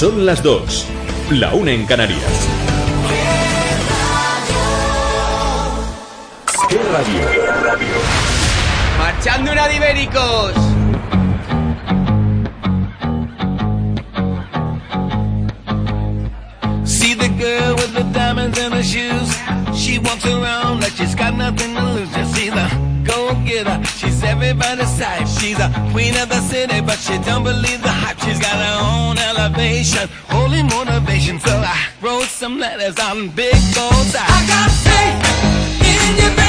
Son las dos. La una en Canarias. ¿Qué radio? ¡Marchando una de ibéricos! See the girl with the diamonds in her shoes. She walks around like she's got nothing to lose. Just see the go getter. She's everybody's type. She's a queen of the city, but she don't believe the hype. She's got her own elevation, holy motivation. So I wrote some letters on big goals. I got faith in you,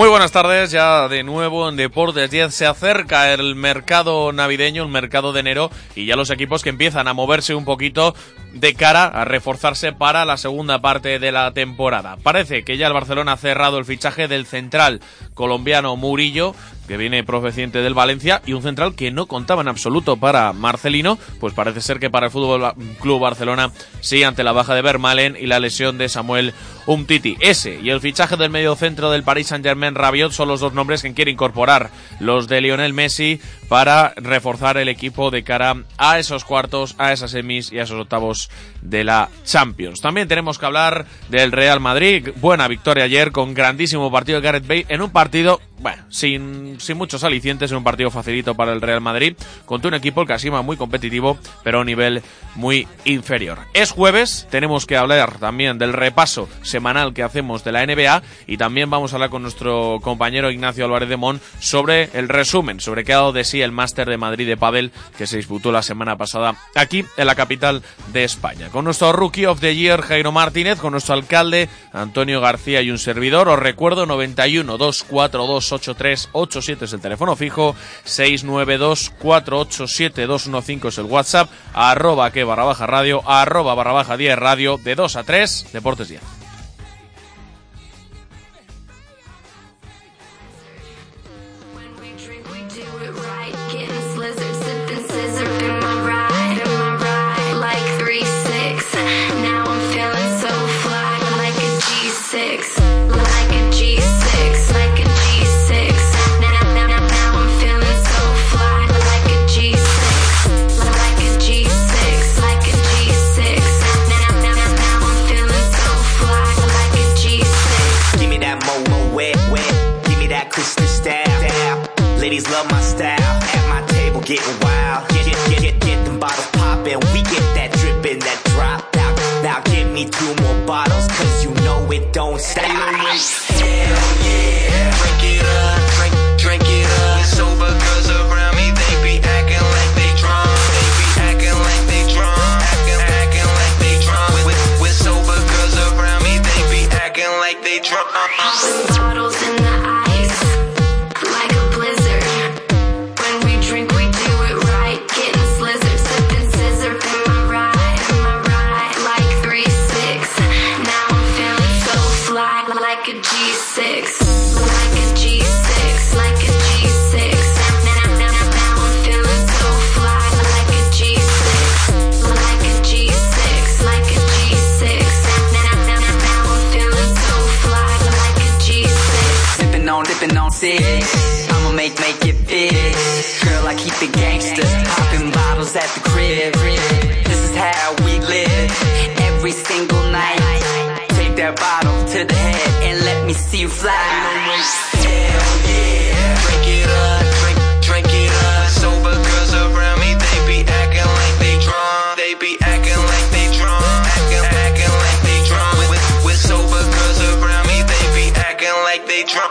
Muy buenas tardes, ya de nuevo en Deportes 10 se acerca el mercado navideño, el mercado de enero y ya los equipos que empiezan a moverse un poquito de cara a reforzarse para la segunda parte de la temporada. Parece que ya el Barcelona ha cerrado el fichaje del central colombiano Murillo, que viene proveniente del Valencia, y un central que no contaba en absoluto para Marcelino, pues parece ser que para el Fútbol Club Barcelona sí, ante la baja de Vermalen y la lesión de Samuel Umtiti. Ese y el fichaje del medio centro del Paris Saint-Germain Rabiot son los dos nombres que quiere incorporar los de Lionel Messi para reforzar el equipo de cara a esos cuartos, a esas semis y a esos octavos de la Champions. También tenemos que hablar del Real Madrid. Buena victoria ayer con grandísimo partido de Gareth Bale en un partido, bueno, sin, sin muchos alicientes, en un partido facilito para el Real Madrid, contra un equipo que muy competitivo, pero a un nivel muy inferior. Es jueves, tenemos que hablar también del repaso semanal que hacemos de la NBA y también vamos a hablar con nuestro compañero Ignacio Álvarez de Mon sobre el resumen, sobre qué ha dado de sí el Máster de Madrid de Padel que se disputó la semana pasada aquí en la capital de España. Con nuestro Rookie of the Year Jairo Martínez, con nuestro alcalde Antonio García y un servidor, os recuerdo 91 242 8387 es el teléfono fijo, 692 487 215 es el WhatsApp, arroba que barra baja radio, arroba barra baja 10 radio, de 2 a 3, Deportes 10. Ladies love my style. At my table getting wild. Get get get get, get them bottles poppin'. We get that drippin', that drop out. Now give me two more bottles, cause you know it don't stop. Hell yeah. Drink it up, drink, drink it up. Sober girls around me, they be acting like they drunk. They be acting like they drunk. Acting, acting like they drunk. With, with sober girls around me, they be acting like they drunk. Uh-uh. Every single night. Take that bottle to the head and let me see you fly. Hell yeah. Drink it up, drink, it up. Sober girls around me, they be acting like they drunk. They be acting like they drunk. Acting, acting like they drunk. With sober girls around me, they be acting like they drunk.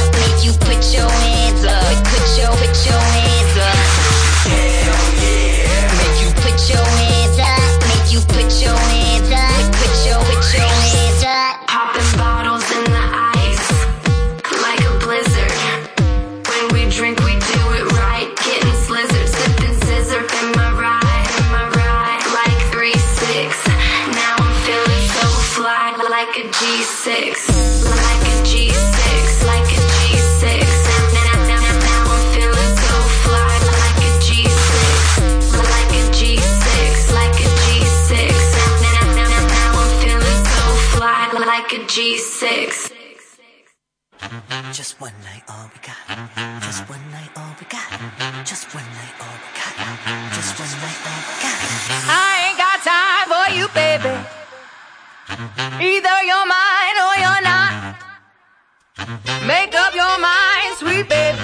Make up your mind, sweet baby.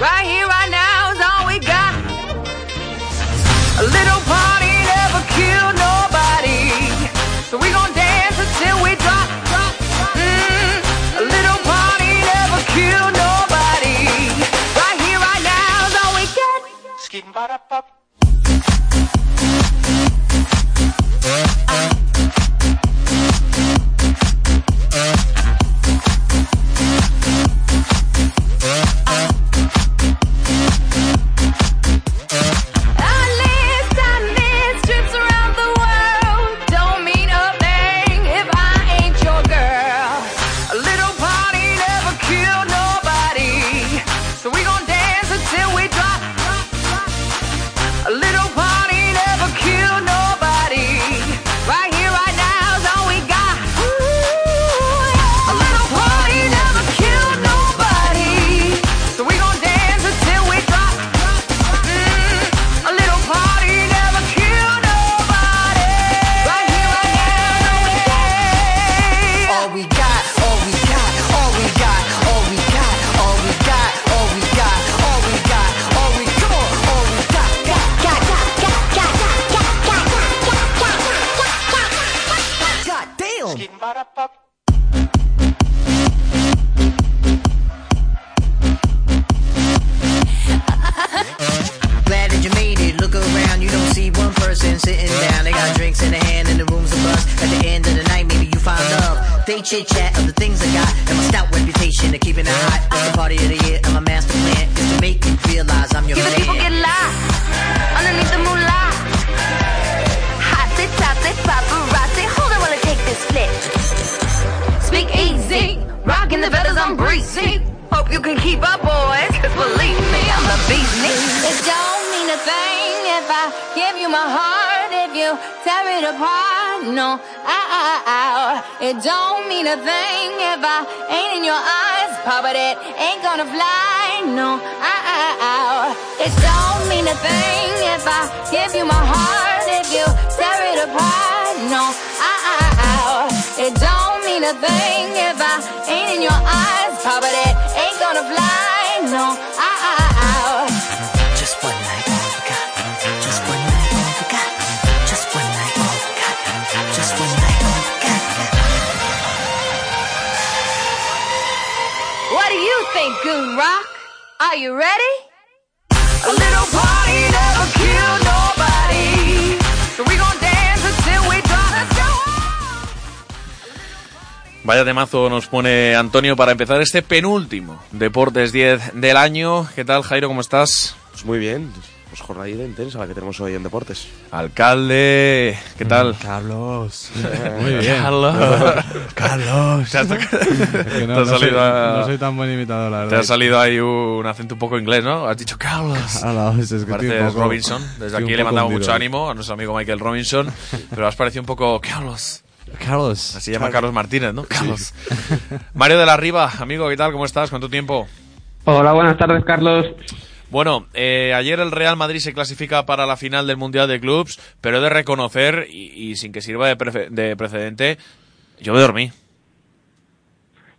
Right here, right now is all we got. A little party never killed nobody. So we gon' dance until we drop. Mm, a little party never killed nobody. Right here, right now is all we got. I Vaya temazo nos pone Antonio para empezar este penúltimo Deportes 10 del año. ¿Qué tal, Jairo? ¿Cómo estás? Pues muy bien, pues jornadita intensa la que tenemos hoy en deportes. Alcalde, ¿qué tal? Carlos. Muy bien. Carlos. Carlos. Te has, no, te soy, salido, a- no soy tan buen imitador, la te verdad. ha salido ahí un acento un poco inglés, ¿no? Has dicho Carlos. Carlos, es que un poco- Robinson. Desde aquí le mandamos mucho ánimo a nuestro amigo Michael Robinson. pero has parecido un poco Carlos. Carlos. Así llama Carlos Martínez, ¿no? Carlos. Mario de la Riva, amigo, ¿qué tal? ¿Cómo estás? ¿Cuánto tiempo? Hola, buenas tardes, Carlos. Bueno, eh, ayer el Real Madrid se clasifica para la final del Mundial de Clubs, pero he de reconocer, y, y sin que sirva de, prefe- de precedente, yo me dormí.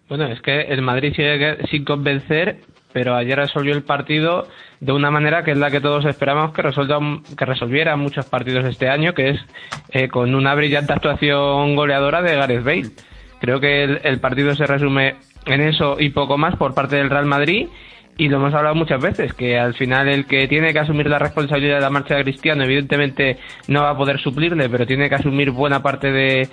Bueno, es que el Madrid sigue sin convencer, pero ayer resolvió el partido de una manera que es la que todos esperamos que, que resolviera muchos partidos este año, que es eh, con una brillante actuación goleadora de Gareth Bale. Creo que el, partido se resume en eso y poco más por parte del Real Madrid y lo hemos hablado muchas veces, que al final el que tiene que asumir la responsabilidad de la marcha de Cristiano, evidentemente no va a poder suplirle, pero tiene que asumir buena parte de,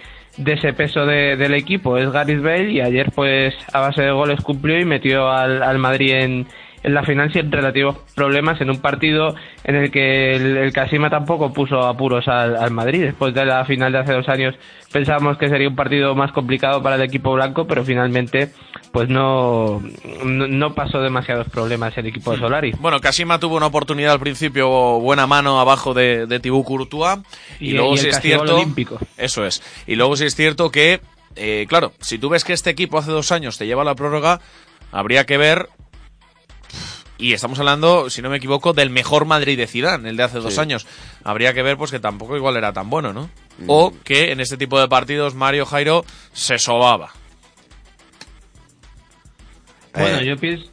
ese peso de- del equipo, es Gareth Bale, y ayer pues a base de goles cumplió y metió al, al Madrid en, en la final sin relativos problemas en un partido en el que el, el Casima tampoco puso apuros al, al Madrid. Después de la final de hace dos años pensábamos que sería un partido más complicado para el equipo blanco, pero finalmente pues no, no, no pasó demasiados problemas el equipo de Solari. Bueno, Kasima tuvo una oportunidad al principio, buena mano abajo de, de Courtois. Y, Y- luego y el sí es cierto. olímpico. Eso es. Y luego sí es cierto que, eh, claro, si tú ves que este equipo hace dos años te lleva a la prórroga, habría que ver. Y estamos hablando, si no me equivoco, del mejor Madrid de Zidane, el de hace dos años. Habría que ver, pues que tampoco igual era tan bueno, ¿no? O que en este tipo de partidos Mario Jairo se sobaba. Bueno, Eh, yo pienso...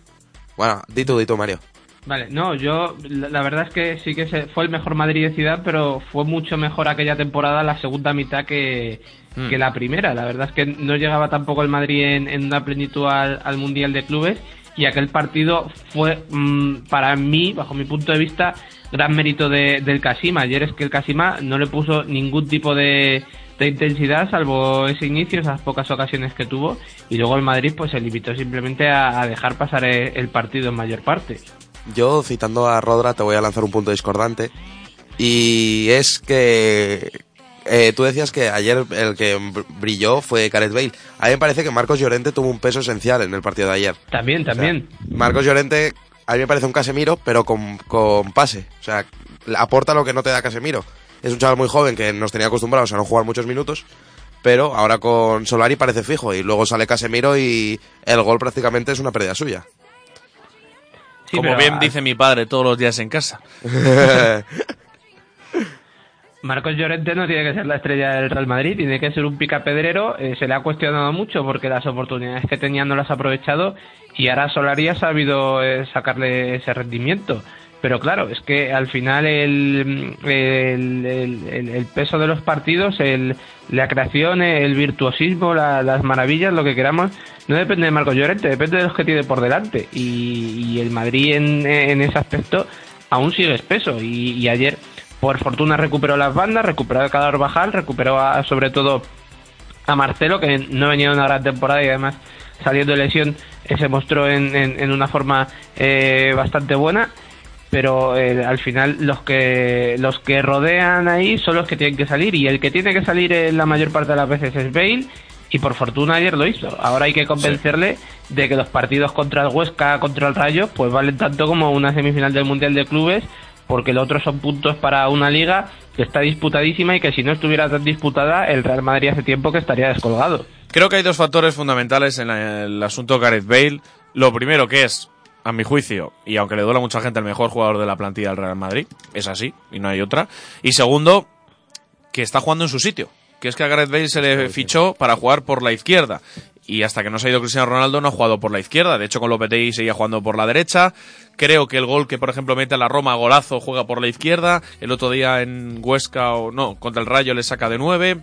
Bueno, di tú, di tú, Mario. Vale, no, yo la, la verdad es que sí que se, fue el mejor Madrid de ciudad, pero fue mucho mejor aquella temporada la segunda mitad que, Mm. que la primera. La verdad es que no llegaba tampoco el Madrid en, en una plenitud al, al Mundial de Clubes y aquel partido fue mm, para mí, bajo mi punto de vista, gran mérito de- del Casima. Ayer es que el Casima no le puso ningún tipo de, intensidad, salvo ese inicio, esas pocas ocasiones que tuvo, y luego el Madrid pues se limitó simplemente a, a dejar pasar el- el partido en mayor parte. Yo, citando a Rodra, te voy a lanzar un punto discordante. Y es que eh, tú decías que ayer el que br- brilló fue Gareth Bale. A mí me parece que Marcos Llorente tuvo un peso esencial en el partido de ayer. También, también. Marcos Llorente, a mí me parece un Casemiro, pero con, con pase. O sea, aporta lo que no te da Casemiro. Es un chaval muy joven que nos tenía acostumbrados a no jugar muchos minutos, pero ahora con Solari parece fijo. Y luego sale Casemiro y el gol prácticamente es una pérdida suya. Sí, Como bien a- dice mi padre todos los días en casa. Marcos Llorente no tiene que ser la estrella del Real Madrid, tiene que ser un picapedrero. eh, se le ha cuestionado mucho porque las oportunidades que tenía no las ha aprovechado y ahora Solari ha sabido eh, sacarle ese rendimiento. Pero claro, es que al final el, el, el- peso de los partidos, la creación, el virtuosismo, la- las maravillas, lo que queramos, no depende de Marcos Llorente, depende de los que tiene por delante. Y, y el Madrid en, ese aspecto aún sigue espeso. Y ayer, por fortuna, recuperó las bandas, recuperó a Cador Bajal, recuperó a- sobre todo a Marcelo, que no venía de una gran temporada y además saliendo de lesión eh, se mostró en, en- en una forma eh, bastante buena. Pero eh, al final los que los que rodean ahí son los que tienen que salir y el que tiene que salir eh, la mayor parte de las veces es Bale y por fortuna ayer lo hizo. Ahora hay que convencerle de que los partidos contra el Huesca, contra el Rayo, pues valen tanto como una semifinal del Mundial de Clubes, porque los otros son puntos para una liga que está disputadísima y que si no estuviera tan disputada, el Real Madrid hace tiempo que estaría descolgado. Creo que hay dos factores fundamentales en el asunto Gareth Bale. Lo primero que es, a mi juicio, y aunque le duela a mucha gente, el mejor jugador de la plantilla del Real Madrid. Es así, y no hay otra. Y segundo, que está jugando en su sitio. Que es que a Gareth Bale se le fichó para jugar por la izquierda. Y hasta que no se ha ido Cristiano Ronaldo no ha jugado por la izquierda. De hecho, con Lopetegui seguía jugando por la derecha. Creo que el gol que, por ejemplo, mete a la Roma, golazo, juega por la izquierda. El otro día en Huesca, o no, contra el Rayo le saca de nueve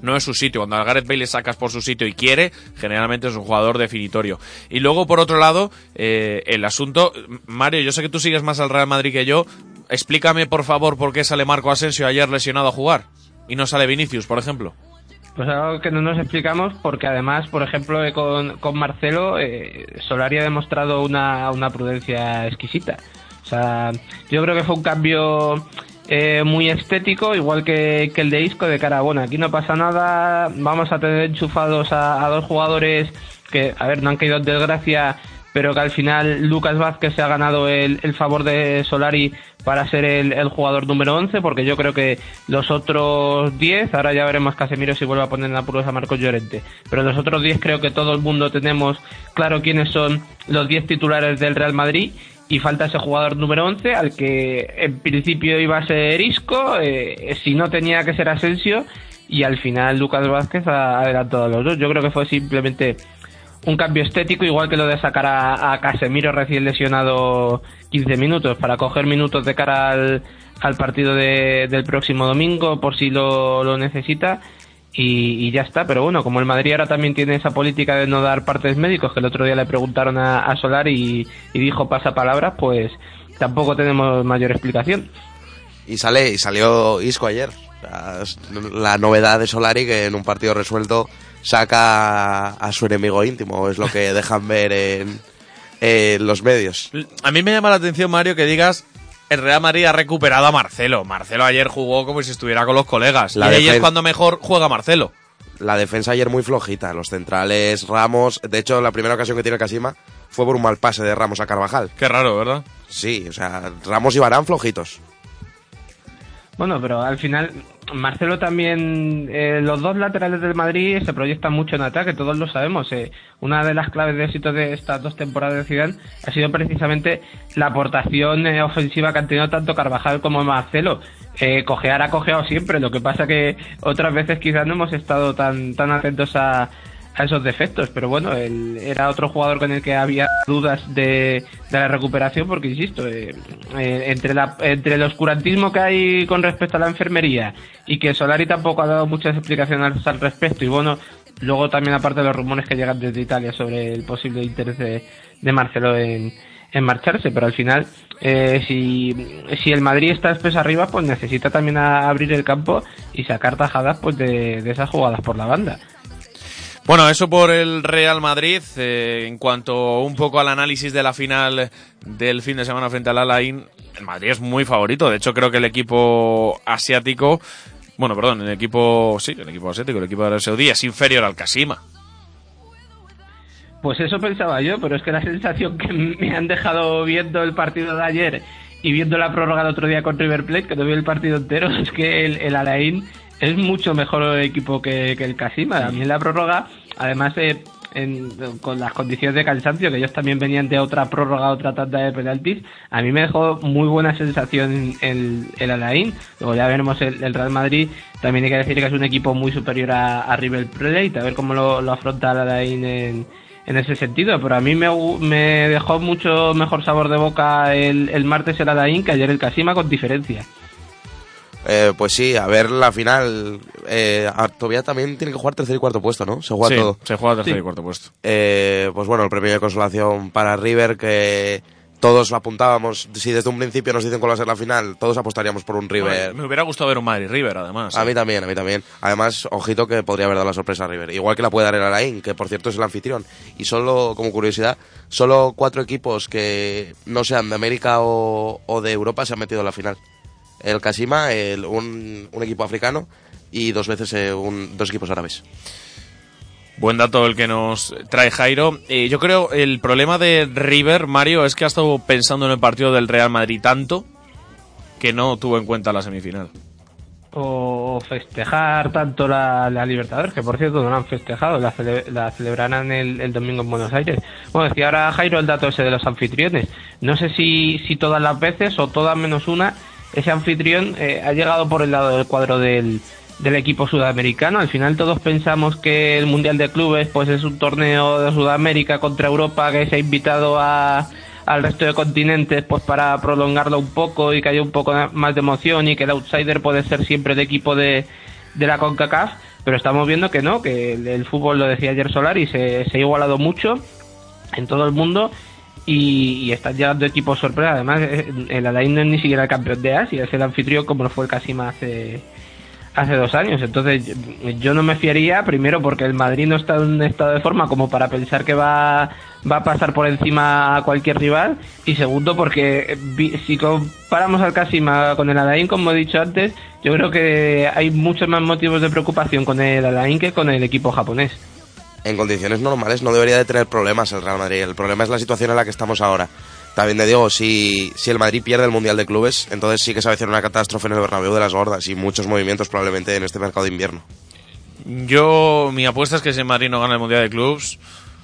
no es su sitio. Cuando a Gareth Bale le sacas por su sitio y quiere, generalmente es un jugador definitorio. Y luego, por otro lado, eh, el asunto. Mario, yo sé que tú sigues más al Real Madrid que yo. Explícame, por favor, por qué sale Marco Asensio ayer lesionado a jugar y no sale Vinicius, por ejemplo. Pues algo que no nos explicamos porque además, por ejemplo, eh, con, Marcelo, eh, Solari ha demostrado una, una prudencia exquisita. O sea, yo creo que fue un cambio eh, muy estético, igual que, el de Isco, de cara, bueno, aquí no pasa nada, vamos a tener enchufados a, a dos jugadores que, a ver, no han caído en desgracia, pero que al final Lucas Vázquez se ha ganado el, el favor de Solari para ser el, el jugador número 11, porque yo creo que los otros 10, ahora ya veremos Casemiro si vuelve a poner en apuros a Marcos Llorente, pero los otros 10 creo que todo el mundo tenemos claro quiénes son los 10 titulares del Real Madrid y falta ese jugador número 11 al que en principio iba a ser Isco, eh, si no tenía que ser Asensio y al final Lucas Vázquez ha adelantado a los dos. Yo creo que fue simplemente un cambio estético, igual que lo de sacar a, Casemiro recién lesionado 15 minutos para coger minutos de cara al, al partido de- del próximo domingo por si lo, lo necesita. Y, y ya está, pero bueno, como el Madrid ahora también tiene esa política de no dar partes médicos, que el otro día le preguntaron a, a Solar y, y dijo pasapalabras, pues tampoco tenemos mayor explicación. Y sale y salió Isco ayer. Es la novedad de Solari que en un partido resuelto saca a su enemigo íntimo, es lo que dejan ver en, en los medios. A mí me llama la atención, Mario, que digas el Real Madrid ha recuperado a Marcelo. Marcelo ayer jugó como si estuviera con los colegas. La y ahí es cuando mejor juega Marcelo. La defensa ayer muy flojita, los centrales Ramos, de hecho la primera ocasión que tiene Casima fue por un mal pase de Ramos a Carvajal. Qué raro, ¿verdad? Sí, o sea, Ramos y Barán flojitos. Bueno, pero al final, Marcelo también, eh, los dos laterales del Madrid se proyectan mucho en ataque, todos lo sabemos. eh. Una de las claves de éxito de estas dos temporadas de Zidane ha sido precisamente la aportación eh, ofensiva que han tenido tanto Carvajal como Marcelo. Eh, cojear ha cojeado siempre, lo que pasa que otras veces quizás no hemos estado tan, tan atentos a, a esos defectos, pero bueno, él era otro jugador con el que había dudas de, de la recuperación, porque insisto, eh, eh, entre, la, entre el oscurantismo que hay con respecto a la enfermería y que Solari tampoco ha dado muchas explicaciones al respecto, y bueno, luego también aparte de los rumores que llegan desde Italia sobre el posible interés de, de Marcelo en, en marcharse, pero al final, eh, si, si el Madrid está espeso arriba, pues necesita también a- abrir el campo y sacar tajadas pues de, de esas jugadas por la banda. Bueno, eso por el Real Madrid. Eh, en cuanto un poco al análisis de la final del fin de semana frente al Alain, el Madrid es muy favorito. De hecho, creo que el equipo asiático, bueno, perdón, el equipo, sí, el equipo asiático, el equipo de Arabia Saudí es inferior al Kasima. Pues eso pensaba yo, pero es que la sensación que me han dejado viendo el partido de ayer y viendo la prórroga el otro día con River Plate, que no vi el partido entero, es que el, el Alain es mucho mejor equipo que, que el Kasima. A mí en la prórroga, además eh, en- con las condiciones de cansancio, que ellos también venían de otra prórroga, otra tanda de penaltis, a mí me dejó muy buena sensación el, el Alain. Luego ya veremos el, el Real Madrid. También hay que decir que es un equipo muy superior a, a River Plate, a ver cómo lo, lo afronta el Alain en, en ese sentido, pero a mí me, me dejó mucho mejor sabor de boca el, el martes el Alain que ayer el Kasima con diferencia. Eh, pues sí, a ver la final. Eh, a- todavía también tiene que jugar tercer y cuarto puesto, ¿no? Se juega Sí, todo. se juega tercer Sí. y cuarto puesto. Eh, pues bueno, el premio de consolación para River, que todos lo apuntábamos. Si desde un principio nos dicen cuál va a ser la final, todos apostaríamos por un River. Me hubiera gustado ver un Madrid River, además. A mí también, a mí también. Además, ojito que podría haber dado la sorpresa a River. Igual que la puede dar el Alain, que por cierto es el anfitrión. Y solo, como curiosidad, solo cuatro equipos que no sean de América o, o de Europa se han metido en la final. El Kasima, el, un, un equipo africano y dos veces eh, un- dos equipos árabes. Buen dato el que nos trae Jairo. Eh, yo creo el problema de River, Mario, es que ha estado pensando en el partido del Real Madrid tanto que no tuvo en cuenta la semifinal. O festejar tanto la, la Libertadores, que por cierto no la han festejado, la, cele- la celebrarán el, el domingo en Buenos Aires. Bueno, decía ahora Jairo el dato ese de los anfitriones. No sé si, si todas las veces o todas menos una, ese anfitrión eh, ha llegado por el lado del cuadro del, equipo sudamericano. Al final todos pensamos que el Mundial de Clubes pues es un torneo de Sudamérica contra Europa que se ha invitado a, al resto de continentes pues para prolongarlo un poco y que haya un poco más de emoción y que el outsider puede ser siempre el equipo de, de la CONCACAF, pero estamos viendo que no, que el, el fútbol, lo decía ayer Solari, se, se ha igualado mucho en todo el mundo y, y están llegando equipos sorpresa. Además, eh, el Alain no es ni siquiera el campeón de Asia, es el anfitrión como lo fue el Casima hace, hace dos años. Entonces, yo- no me fiaría, primero porque el Madrid no está en un estado de forma como para pensar que va, va a pasar por encima a cualquier rival, y segundo porque vi- si comparamos al Casima con el Alain, como he dicho antes, yo creo que hay muchos más motivos de preocupación con el Alain que con el equipo japonés. En condiciones normales no debería de tener problemas el Real Madrid. El problema es la situación en la que estamos ahora. También te digo, si, si el Madrid pierde el Mundial de Clubes, entonces sí que se va a hacer una catástrofe en el Bernabéu de las gordas y muchos movimientos probablemente en este mercado de invierno. Yo, mi apuesta es que si el Madrid no gana el Mundial de Clubs,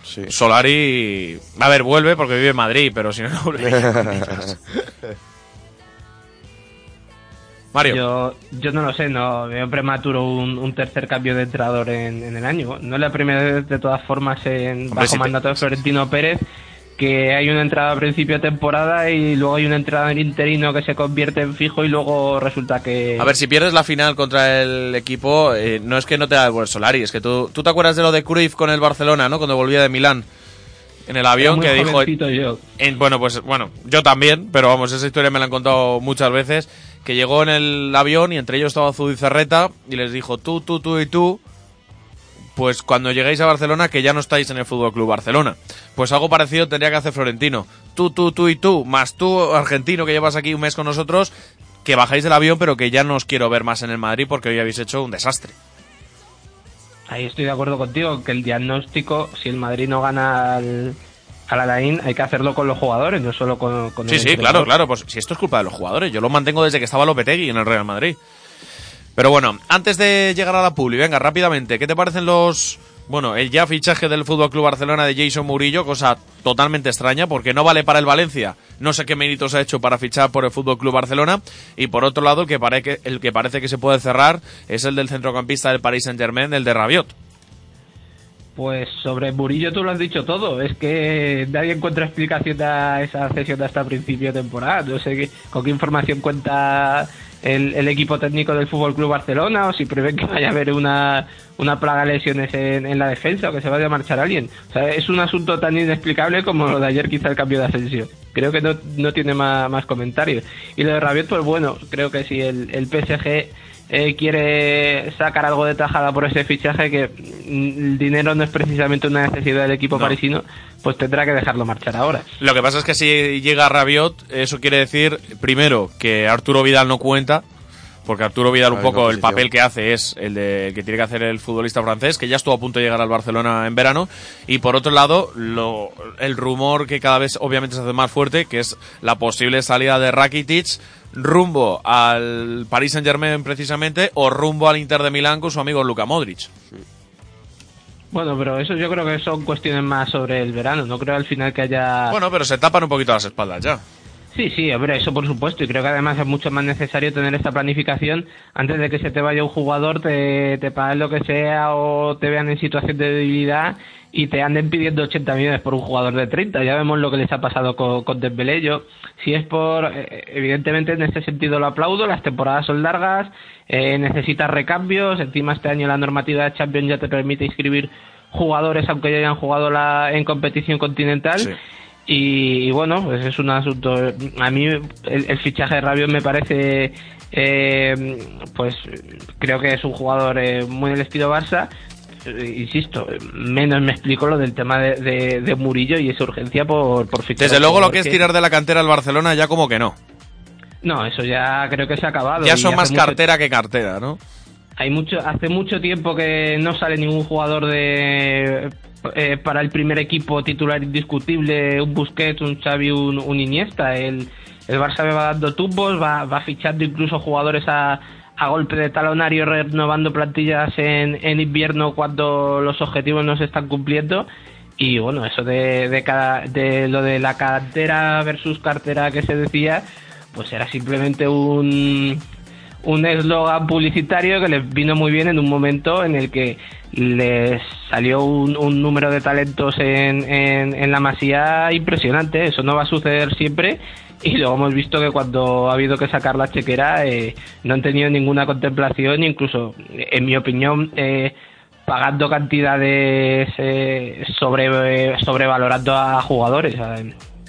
Sí. Solari. A ver, vuelve porque vive en Madrid, pero si no, no. Mario. Yo, yo no lo sé, no veo prematuro un, un tercer cambio de entrenador en, en el año. No es la primera vez, de todas formas, en, Hombre, bajo si te- mandato de Florentino Pérez, que hay una entrada a principio de temporada y luego hay un entrenador interino que se convierte en fijo y luego resulta que... A ver, si pierdes la final contra el equipo, eh, no es que no te da el Solari, es que tú, tú te acuerdas de lo de Cruyff con el Barcelona, ¿no? Cuando volvía de Milán en el avión que dijo... yo. en- bueno, pues bueno, yo también, pero vamos, esa historia me la han contado muchas veces, que llegó en el avión y entre ellos estaba Zubizarreta y les dijo, tú, tú, tú y tú, pues cuando lleguéis a Barcelona que ya no estáis en el Fútbol Club Barcelona. Pues algo parecido tendría que hacer Florentino. Tú, tú, tú y tú, más tú, argentino, que llevas aquí un mes con nosotros, que bajáis del avión, pero que ya no os quiero ver más en el Madrid porque hoy habéis hecho un desastre. Ahí estoy de acuerdo contigo, que el diagnóstico, si el Madrid no gana al Alain, hay que hacerlo con los jugadores, no solo con, con Sí, el sí, entrenador. claro, claro. Pues si esto es culpa de los jugadores, yo lo mantengo desde que estaba Lopetegui en el Real Madrid. Pero bueno, antes de llegar a la Publi, venga, rápidamente, ¿qué te parecen los... Bueno, el ya fichaje del Fútbol Club Barcelona de Jason Murillo, cosa totalmente extraña porque no vale para el Valencia. No sé qué méritos ha hecho para fichar por el Fútbol Club Barcelona. Y por otro lado, el que, pare que, el que parece que se puede cerrar es el del centrocampista del Paris Saint Germain, el de Rabiot. Pues sobre Murillo tú lo has dicho todo. Es que nadie encuentra explicación a esa cesión hasta principio de temporada. No sé con qué información cuenta el, el equipo técnico del Fútbol Club Barcelona o si prevén que vaya a haber una, una plaga de lesiones en, en la defensa o que se vaya a marchar alguien. O sea, es un asunto tan inexplicable como lo de ayer, quizá el cambio de ascensión. Creo que no, no tiene más, más comentarios. Y lo de Rabiot, pues bueno, creo que si el, el PSG eh, quiere sacar algo de tajada por ese fichaje, que mm, el dinero no es precisamente una necesidad del equipo No. parisino, pues tendrá que dejarlo marchar ahora. Lo que pasa es que si llega Rabiot, eso quiere decir, primero, que Arturo Vidal no cuenta, porque Arturo Vidal un poco el papel que hace es el de el que tiene que hacer el futbolista francés, que ya estuvo a punto de llegar al Barcelona en verano, y por otro lado, lo, el rumor que cada vez obviamente se hace más fuerte, que es la posible salida de Rakitic rumbo al Paris Saint Germain precisamente, o rumbo al Inter de Milán con su amigo Luka Modric. Bueno, pero eso yo creo que son cuestiones más sobre el verano. No creo al final que haya. Bueno, pero se tapan un poquito las espaldas ya. Sí, sí, hombre, eso por supuesto. Y creo que además es mucho más necesario tener esta planificación antes de que se te vaya un jugador, te, te paguen lo que sea o te vean en situación de debilidad y te anden pidiendo 80 millones por un jugador de 30. Ya vemos lo que les ha pasado con, con Dembélé. Yo, si es por, eh, evidentemente en este sentido lo aplaudo, las temporadas son largas, eh, necesitas recambios, encima este año la normativa de Champions ya te permite inscribir jugadores aunque ya hayan jugado la, en competición continental. Y, y bueno, pues es un asunto. A mí el, el fichaje de Rabiot me parece, eh, pues creo que es un jugador eh, muy del estilo Barça. Eh, Insisto, menos me explico lo del tema de, de- de Murillo y esa urgencia por, por fichar. Desde luego lo que es tirar de la cantera al Barcelona ya como que no. No, eso ya creo que se ha acabado. Ya son más mucho- cartera que cartera, ¿no? Hay mucho, hace mucho tiempo que no sale ningún jugador de eh, para el primer equipo titular indiscutible, un Busquets, un Xavi, un, un Iniesta. El, el Barça va dando tumbos, va, va fichando incluso jugadores a, a golpe de talonario, renovando plantillas en, en invierno cuando los objetivos no se están cumpliendo. Y bueno, eso de, de, cada, de lo de la cantera versus cartera que se decía, pues era simplemente un, un eslogan publicitario que les vino muy bien en un momento en el que les salió un, número de talentos en, en, en la masía impresionante. Eso no va a suceder siempre. Y luego hemos visto que cuando ha habido que sacar la chequera eh, no han tenido ninguna contemplación, incluso, en mi opinión, eh, pagando cantidades eh, sobre, eh, sobrevalorando a jugadores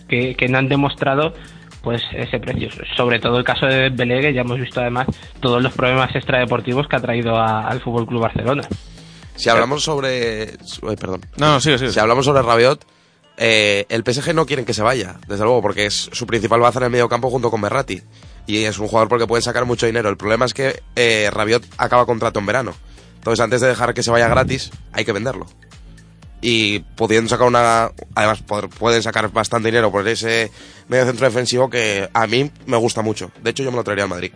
que, que no han demostrado pues ese precio. Sobre todo el caso de Dembélé, que ya hemos visto además todos los problemas extradeportivos que ha traído a- al Fútbol Club Barcelona. Si hablamos sobre. Ay, perdón. No, no, sigue, sigue. Si hablamos sobre Rabiot, eh, el PSG no quieren que se vaya, desde luego, porque es su principal baza en el medio campo junto con Berratti. Y es un jugador porque pueden sacar mucho dinero. El problema es que eh, Rabiot acaba contrato en verano. Entonces, antes de dejar que se vaya gratis, hay que venderlo. Y pudiendo sacar una. Además, pueden sacar bastante dinero por ese medio centro defensivo que a mí me gusta mucho. De hecho, yo me lo traería al Madrid.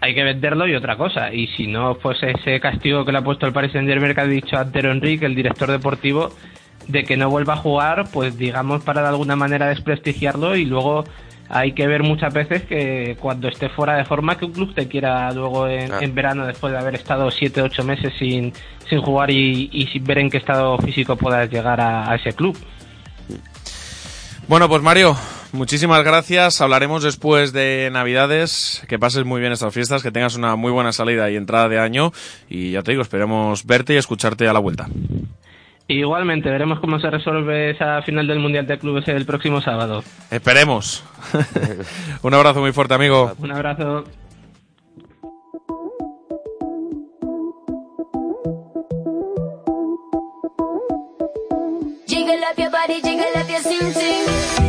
Hay que venderlo y otra cosa. Y si no, pues ese castigo que le ha puesto el Paris Saint Germain que ha dicho Antero Enrique, el director deportivo, de que no vuelva a jugar, pues digamos para de alguna manera desprestigiarlo y luego hay que ver muchas veces que cuando esté fuera de forma que un club te quiera luego en, en verano después de haber estado 7 8 meses sin, sin jugar y, y sin ver en qué estado físico puedas llegar a, a ese club. Bueno, pues Mario, muchísimas gracias. Hablaremos después de Navidades. Que pases muy bien estas fiestas, que tengas una muy buena salida y entrada de año. Y ya te digo, esperemos verte y escucharte a la vuelta. Igualmente, veremos cómo se resuelve esa final del Mundial de Clubes el próximo sábado. Esperemos. Un abrazo muy fuerte, amigo. Un abrazo. Jiggle up your body, jiggle up your sing sing.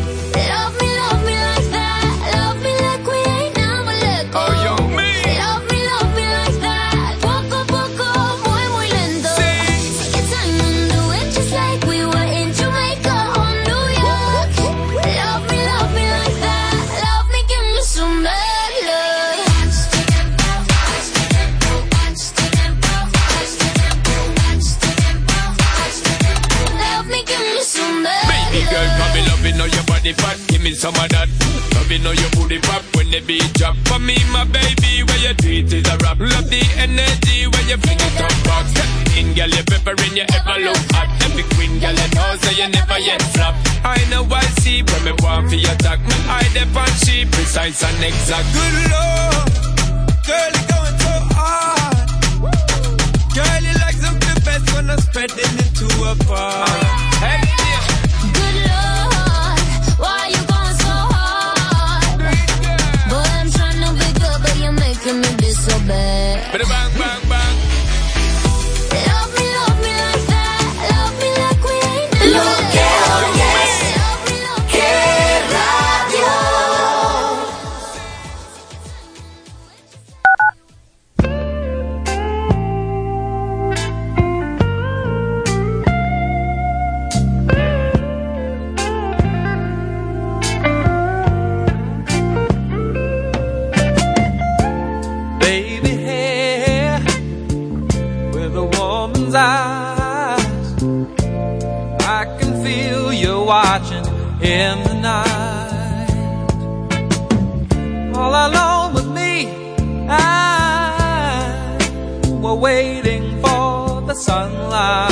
Some of that. Loving all your booty pop when the beat drop. For me, my baby, where you treat is a rap. Love the energy when you bring it back. Step in, girl, you peppering, you ever look hot. Every queen, girl, you know, so you never yet flop. I know I see when me want for your attack. Me eye on she precise and exact. Good lord, girl, you going so hard. Girl, you like something best when I'm spreading it to a bar. Hey, so bad. But if I waiting for the sunlight.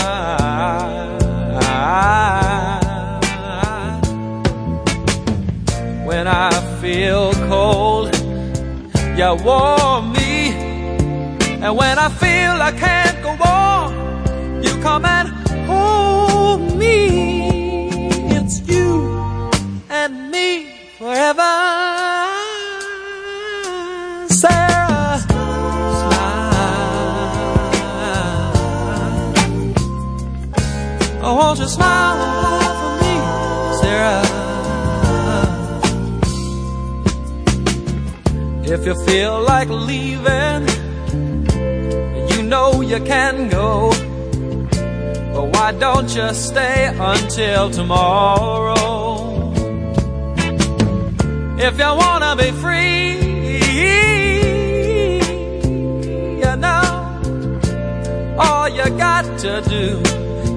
When I feel cold, you warm me. And when I feel I can't go on, you come and hold me. It's you and me forever. Oh, won't you smile and laugh for me, Sarah? If you feel like leaving, you know you can go. But why don't you stay until tomorrow? If you wanna be free, you know, all you got to do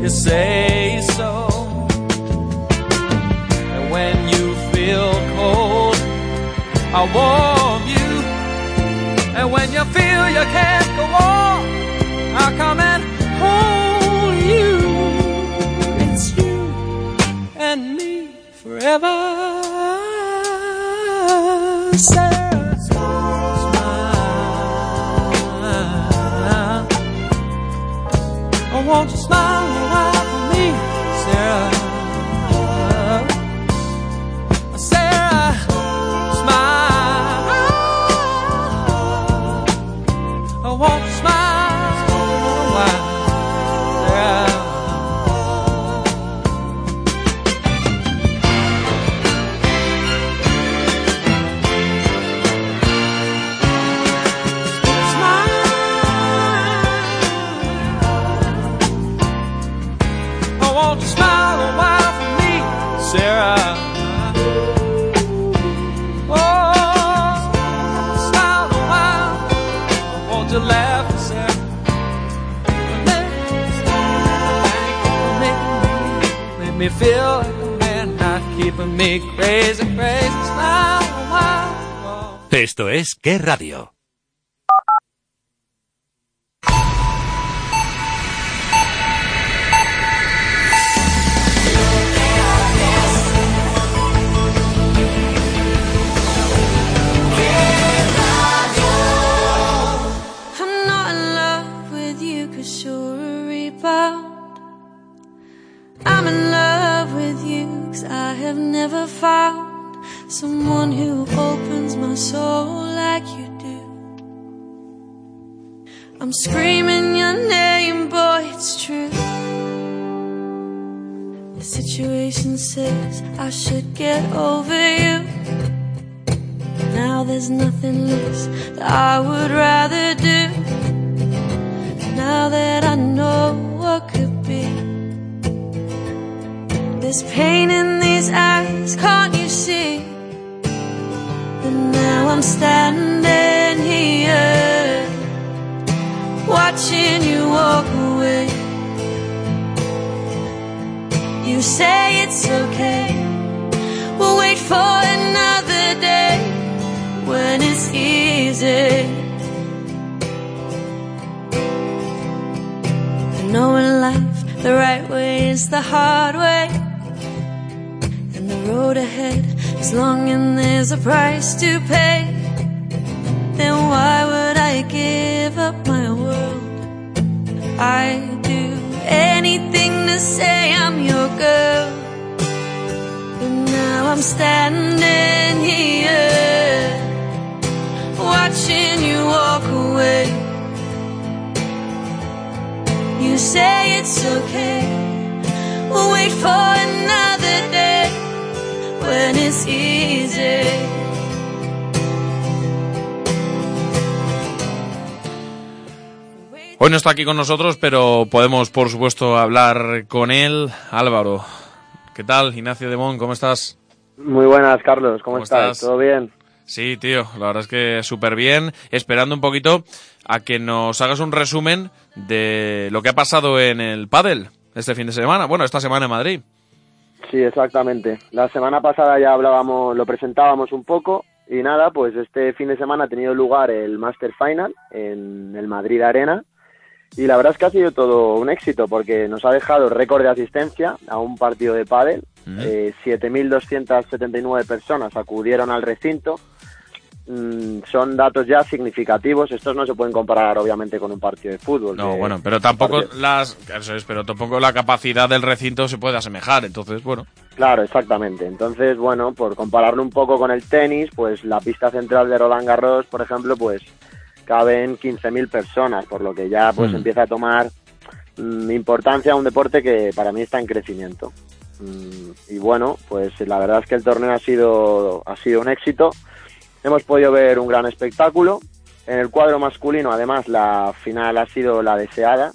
is say so. And when you feel cold, I'll warm you. And when you feel you can't go on, I'll come and hold you. It's you and me forever. Sarah, smile. Oh, won't you smile Esto es Qué Radio. Have never found someone who opens my soul like you do. I'm screaming your name, boy, it's true. The situation says I should get over you. Now there's nothing less that I would rather do. Now that I know what could be. There's pain in these eyes, can't you see? And now I'm standing here, watching you walk away. You say it's okay, we'll wait for another day when it's easy. I know in life the right way is the hard way, road ahead is long and there's a price to pay. Then why would I give up my world? I do anything to say I'm your girl. But now I'm standing here, watching you walk away. You say it's okay, when it's easy. Hoy no está aquí con nosotros, pero podemos, por supuesto, hablar con él. Álvaro, ¿qué tal? Ignacio Demón, ¿cómo estás? Muy buenas, Carlos. ¿Cómo, estás? ¿Todo bien? Sí, tío, la verdad es que súper bien. Esperando un poquito a que nos hagas un resumen de lo que ha pasado en el pádel este fin de semana. Bueno, esta semana en Madrid. Sí, exactamente. La semana pasada ya hablábamos, lo presentábamos un poco y nada, pues este fin de semana ha tenido lugar el Master Final en el Madrid Arena y la verdad es que ha sido todo un éxito porque nos ha dejado récord de asistencia a un partido de pádel. Eh, 7.279 personas acudieron al recinto. Mm, son datos ya significativos. Estos no se pueden comparar, obviamente, con un partido de fútbol. No, que- bueno, pero tampoco partido- las, eso es, pero tampoco la capacidad del recinto se puede asemejar. Entonces, bueno, Claro, exactamente. Entonces, bueno, por compararlo un poco con el tenis, pues la pista central de Roland Garros, por ejemplo, pues caben 15.000 personas, por lo que ya pues Mm. empieza a tomar mm, importancia a un deporte que para mí está en crecimiento. Mm, y bueno, pues la verdad es que el torneo ha sido, ha sido un éxito. Hemos podido ver un gran espectáculo. En el cuadro masculino, además, la final ha sido la deseada.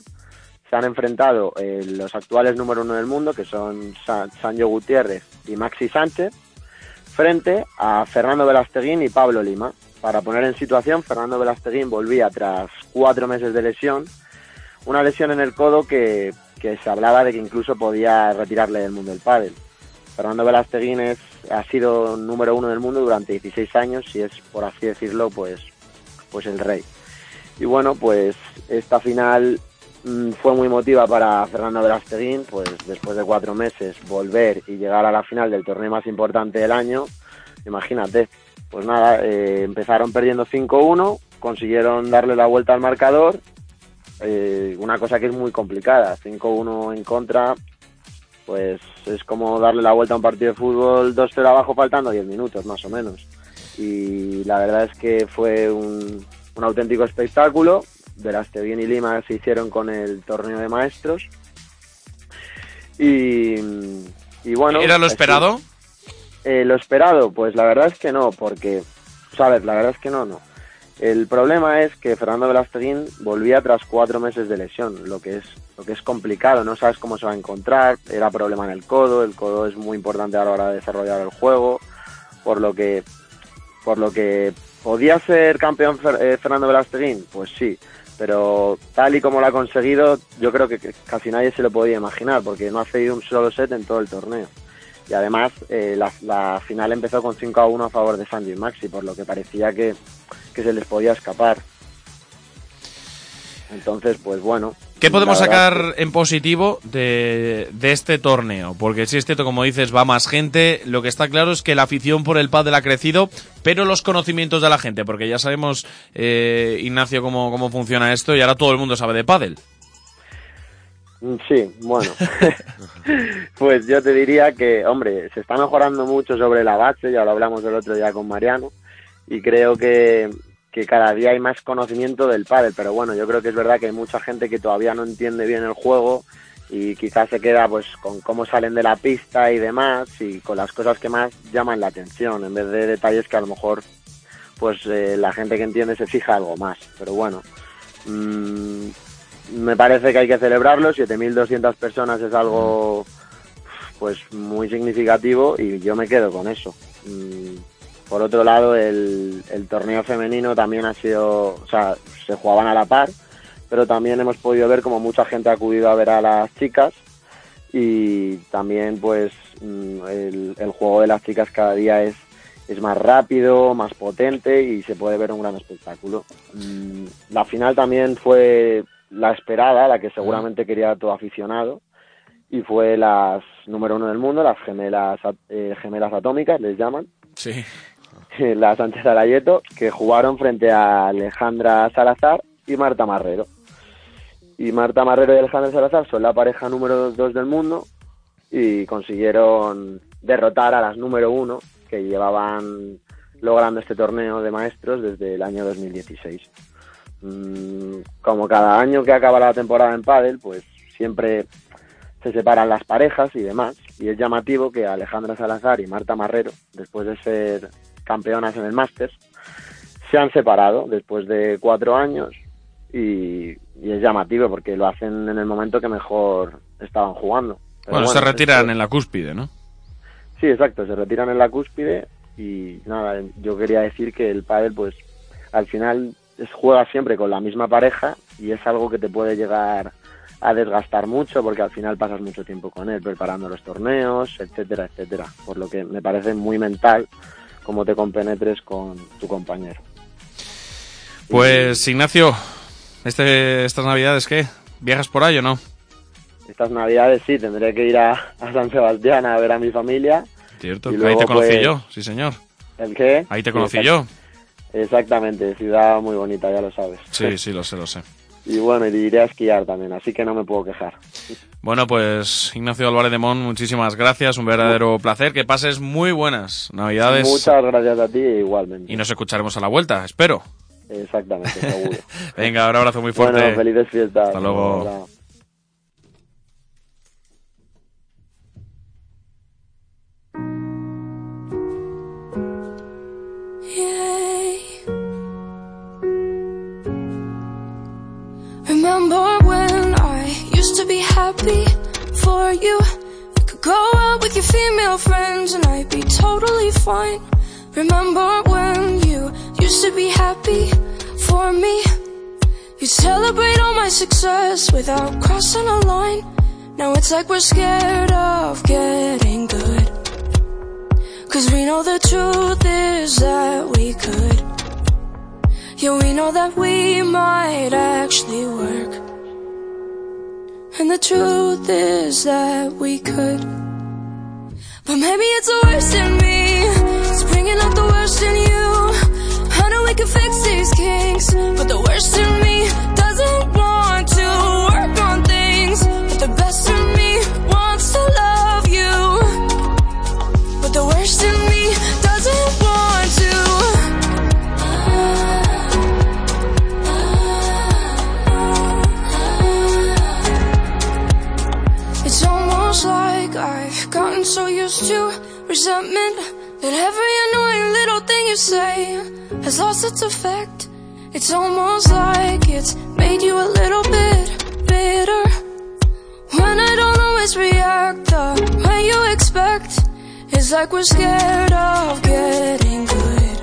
Se han enfrentado eh, los actuales número uno del mundo, que son Sa- Sancho Gutiérrez y Maxi Sánchez, frente a Fernando Velasteguín y Pablo Lima. Para poner en situación, Fernando Velasteguín volvía tras cuatro meses de lesión, una lesión en el codo que, que se hablaba de que incluso podía retirarle del mundo del pádel. Fernando Velasteguín es, ha sido número uno del mundo durante 16 años y es, por así decirlo, pues, pues el rey. Y bueno, pues esta final mm, fue muy emotiva para Fernando Velasteguín, pues después de cuatro meses volver y llegar a la final del torneo más importante del año, imagínate. Pues nada, eh, empezaron perdiendo 5-1, consiguieron darle la vuelta al marcador, eh, una cosa que es muy complicada, 5-1 en contra, pues es como darle la vuelta a un partido de fútbol 2-0 abajo faltando 10 minutos más o menos. Y la verdad es que fue un, un auténtico espectáculo. Verasteguín y Lima se hicieron con el torneo de maestros. Y, y bueno. ¿Era lo así- esperado? eh, lo esperado, pues la verdad es que no, porque, sabes, la verdad es que no, no. El problema es que Fernando Velasteguín volvía tras cuatro meses de lesión, lo que es lo que es complicado, no sabes cómo se va a encontrar, era problema en el codo, el codo es muy importante a la hora de desarrollar el juego, por lo que por lo que podía ser campeón eh, Fernando Velasteguín, pues sí, pero tal y como lo ha conseguido, yo creo que, casi nadie se lo podía imaginar, porque no ha cedido un solo set en todo el torneo. Y además, eh, la, la final empezó con 5 a 1 a favor de Sandy y Maxi, por lo que parecía que, que se les podía escapar. Entonces, pues bueno. ¿Qué podemos sacar en positivo de, de este torneo? Porque si es cierto, como dices, va más gente. Lo que está claro es que la afición por el pádel ha crecido, pero los conocimientos de la gente, porque ya sabemos, eh, Ignacio, cómo, cómo funciona esto y ahora todo el mundo sabe de pádel. Mm, Sí, bueno. pues yo te diría que, hombre, se está mejorando mucho sobre la base, ya lo hablamos el otro día con Mariano, y creo que, que cada día hay más conocimiento del pádel, pero bueno, yo creo que es verdad que hay mucha gente que todavía no entiende bien el juego y quizás se queda pues con cómo salen de la pista y demás y con las cosas que más llaman la atención en vez de detalles que a lo mejor pues eh, la gente que entiende se fija algo más, pero bueno. mm, me parece que hay que celebrarlo, 7.200 personas es algo pues muy significativo y yo me quedo con eso. Mm, Por otro lado, el, torneo femenino también ha sido, o sea, se jugaban a la par, pero también hemos podido ver como mucha gente ha acudido a ver a las chicas y también pues mm, el, el juego de las chicas cada día es, es más rápido, más potente y se puede ver un gran espectáculo. Mm, La final también fue la esperada, la que seguramente quería todo aficionado y fue las número uno del mundo, las gemelas eh, gemelas atómicas les llaman, Sí. la Sánchez que jugaron frente a Alejandra Salazar y Marta Marrero. Y Marta Marrero y Alejandra Salazar son la pareja número dos del mundo y consiguieron derrotar a las número uno que llevaban logrando este torneo de maestros desde el año 2016. Mm, como cada año que acaba la temporada en pádel, pues siempre se separan las parejas y demás. Y es llamativo que Alejandra Salazar y Marta Marrero, después de ser campeonas en el Masters, se han separado después de cuatro años y, y es llamativo porque lo hacen en el momento que mejor estaban jugando. Pero Bueno, se retiran en la cúspide, ¿no? Sí, exacto, se retiran en la cúspide y nada, yo quería decir que el pádel pues al final es, juega siempre con la misma pareja y es algo que te puede llegar a desgastar mucho porque al final pasas mucho tiempo con él preparando los torneos, etcétera, etcétera, por lo que me parece muy mental cómo te compenetres con tu compañero. Pues, Ignacio, este, estas navidades, ¿qué? ¿Viajas por ahí o no? Estas navidades sí, tendré que ir a, a San Sebastián a ver a mi familia. Cierto, que ahí luego, te conocí pues, yo, sí señor. ¿El qué? Ahí te conocí yo. Exactamente, ciudad muy bonita, ya lo sabes. Sí, sí, lo sé, lo sé. Y bueno, iré a esquiar también, así que no me puedo quejar. Bueno, pues Ignacio Álvarez de Mon, muchísimas gracias, un verdadero placer. Que pases muy buenas navidades Muchas gracias a ti igualmente. y nos escucharemos a la vuelta, espero. Exactamente, seguro. Venga, un abrazo muy fuerte. Bueno, felices fiestas. Hasta luego. Remember be happy for you? You could go out with your female friends and I'd be totally fine. Remember when you used to be happy for me? You'd celebrate all my success without crossing a line. Now it's like we're scared of getting good. Cause we know the truth is that we could. Yeah, we know that we might actually work. And the truth is that we could. But maybe it's the worst in me. It's bringing out the worst in you. I know we can fix these kinks. But the worst in me I've gotten so used to resentment that every annoying little thing you say has lost its effect. It's almost like it's made you a little bit bitter. When I don't always react the way you expect, it's like we're scared of getting good.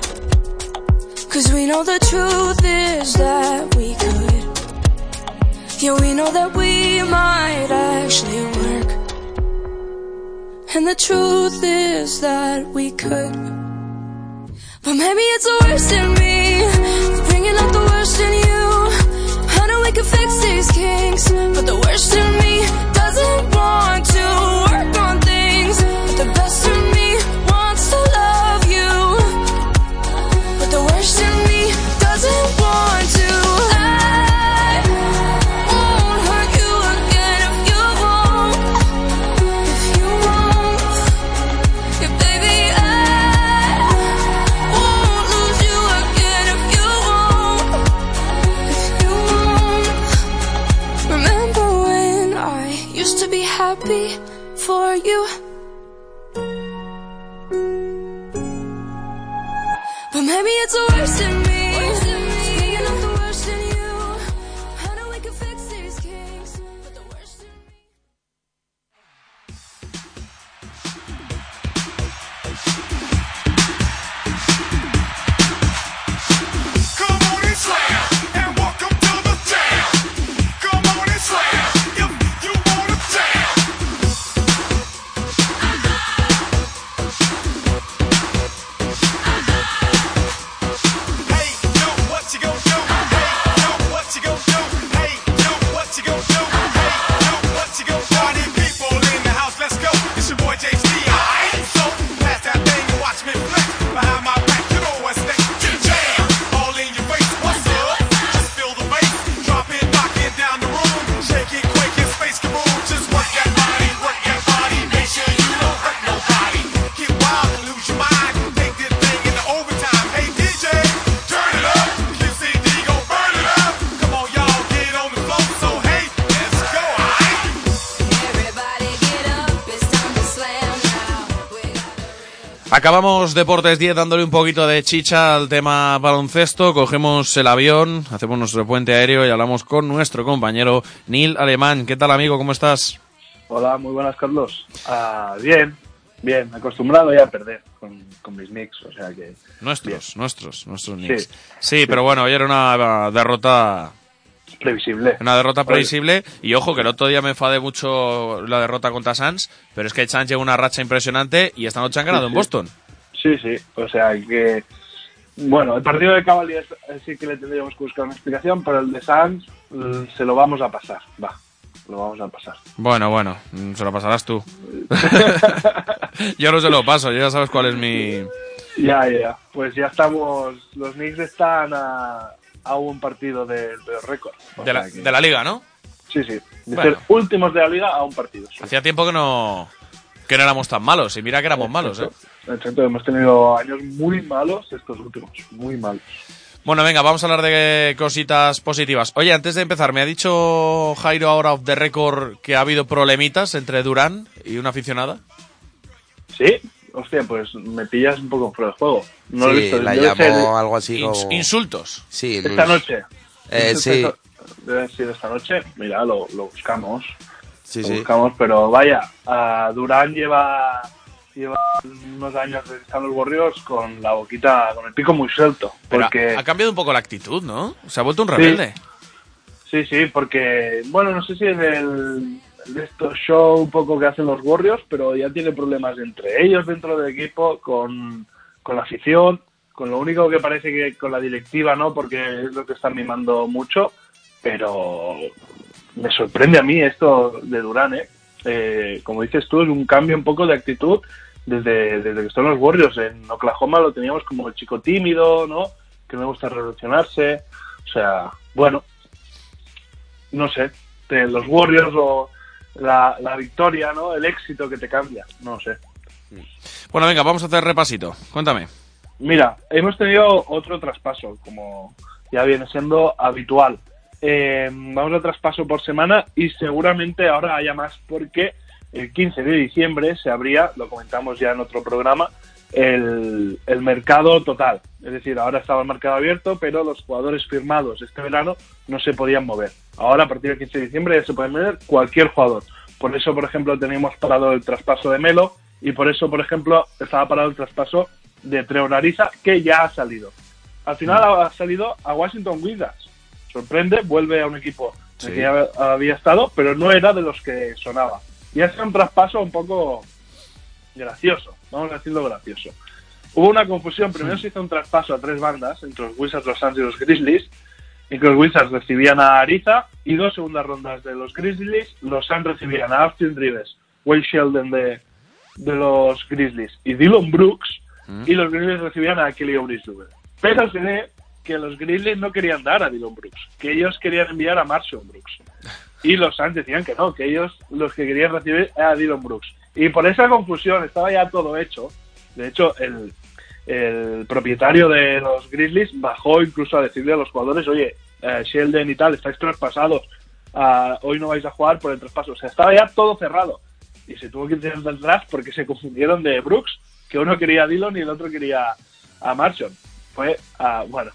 Cause we know the truth is that we could. Yeah, we know that we might actually work. And the truth is that we could. But maybe it's the worst in me. It's bringing out the worst in you. I know we can fix these kinks. But the worst in me doesn't want Maybe it's worse than Acabamos Deportes 10 dándole un poquito de chicha al tema baloncesto. Cogemos el avión, hacemos nuestro puente aéreo y hablamos con nuestro compañero Neil Alemán. ¿Qué tal, amigo? ¿Cómo estás? Hola, muy buenas, Carlos. Ah, bien, bien, acostumbrado ya a perder con, con mis Knicks, o sea que... Nuestros, nuestros, nuestros. Knicks. Sí, pero bueno, hoy era una derrota Previsible. Una derrota previsible. Y ojo, que el otro día me enfadé mucho la derrota contra Suns, pero es que Suns lleva una racha impresionante y esta noche han ganado Sí, en. Boston. Sí, sí, o sea que... Bueno, el partido de Cavaliers eh, sí que le tendríamos que buscar una explicación, pero el de Suns mm, se lo vamos a pasar, va, lo vamos a pasar. Bueno, bueno, mm, se lo pasarás tú. yo no se lo paso, yo ya sabes cuál es mi... Ya, ya, ya. Pues ya estamos, los Knicks están a, a un partido del peor récord. De la, que- de la liga, ¿no? Sí, sí, de Bueno. ser últimos de la liga a un partido. sí. Hacía tiempo que no que no éramos tan malos. Y mira que éramos malos, ¿eh? Exacto, hemos tenido años muy malos estos últimos, muy malos. Bueno, venga, vamos a hablar de cositas positivas. Oye, antes de empezar, me ha dicho Jairo ahora off the record que ha habido problemitas entre Durán y una aficionada. ¿Sí? Hostia, pues me pillas un poco fuera de juego. No lo he sí, visto. la Debe llamó ser algo así Ins- como... insultos. Sí, Esta noche. Eh, sí, Debe ser esta noche. Mira, lo, lo buscamos. sí, lo sí. buscamos, pero vaya, a Durán lleva, lleva unos años de estar en los Warriors con la boquita, con el pico muy suelto. Pero Porque, ha cambiado un poco la actitud, ¿no? Se ha vuelto un Sí. rebelde. sí, sí, porque, bueno, no sé si es el, de estos show un poco que hacen los Warriors, pero ya tiene problemas entre ellos dentro del equipo, con, con la afición, con lo único que parece que con la directiva, ¿no? Porque es lo que están mimando mucho, pero me sorprende a mí esto de Durán, ¿eh? Eh, como dices tú, es un cambio un poco de actitud desde, desde que están los Warriors. En Oklahoma lo teníamos como el chico tímido, ¿no? Que no gusta revolucionarse. O sea, bueno, no sé, los Warriors o la, la victoria, ¿no? El éxito que te cambia, no sé. Bueno, venga, vamos a hacer repasito. Cuéntame. Mira, hemos tenido otro traspaso, como ya viene siendo habitual. Eh, vamos a traspaso por semana y seguramente ahora haya más porque el 15 de diciembre se abría, lo comentamos ya en otro programa, el, el mercado total. Es decir, ahora estaba el mercado abierto, pero los jugadores firmados este verano no se podían mover. Ahora, a partir del 15 de diciembre, ya se puede mover cualquier jugador. Por eso, por ejemplo, teníamos parado el traspaso de Melo y por eso, por ejemplo, estaba parado el traspaso de Trevor Ariza, que ya ha salido. Al final ha salido a Washington Wizards. Sorprende, vuelve a un equipo en el que ya había estado, pero no era de los que sonaba. Y ha sido un traspaso un poco gracioso, vamos a decirlo gracioso. Hubo una confusión, primero se hizo un traspaso a tres bandas, entre los Wizards, los Suns y los Grizzlies, en que los Wizards recibían a Ariza y dos segundas rondas de los Grizzlies, los Suns recibían a Austin Rivers, Wade Sheldon de, de los Grizzlies y Dylan Brooks, y los Grizzlies recibían a Kelly Jr. Pero se ve que los Grizzlies no querían dar a Dylan Brooks, que ellos querían enviar a Marshall Brooks. Y los Suns decían que no, que ellos los que querían recibir era Dylan Brooks. Y por esa confusión estaba ya todo hecho. De hecho, el, el propietario de los Grizzlies bajó incluso a decirle a los jugadores, oye, eh, Sheldon y tal, estáis traspasados, ah, hoy no vais a jugar por el traspaso. O sea, estaba ya todo cerrado. Y se tuvo que ir desde atrás porque se confundieron de Brooks, que uno quería a Dillon y el otro quería a Marshall. Fue, ah, bueno,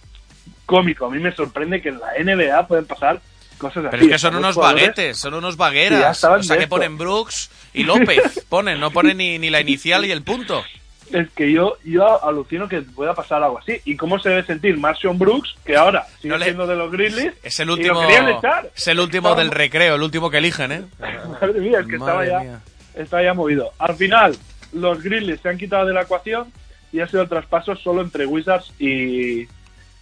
cómico. A mí me sorprende que en la NBA pueden pasar cosas así. Pero es que son unos baguetes, son unos que estaban O sea, que esto. ponen Brooks y López. Ponen, no ponen ni, ni la inicial y el punto. Es que yo, yo alucino que pueda pasar algo así. ¿Y cómo se debe sentir Marshall Brooks, que ahora sigue No le- siendo de los Grizzlies? Es el y lo último. querían echar? Es el último Estaba- del recreo, el último que eligen, ¿eh? Madre mía, es que estaba Madre ya, mía. estaba ya movido. Al final, los Grizzlies se han quitado de la ecuación y ha sido el traspaso solo entre Wizards y,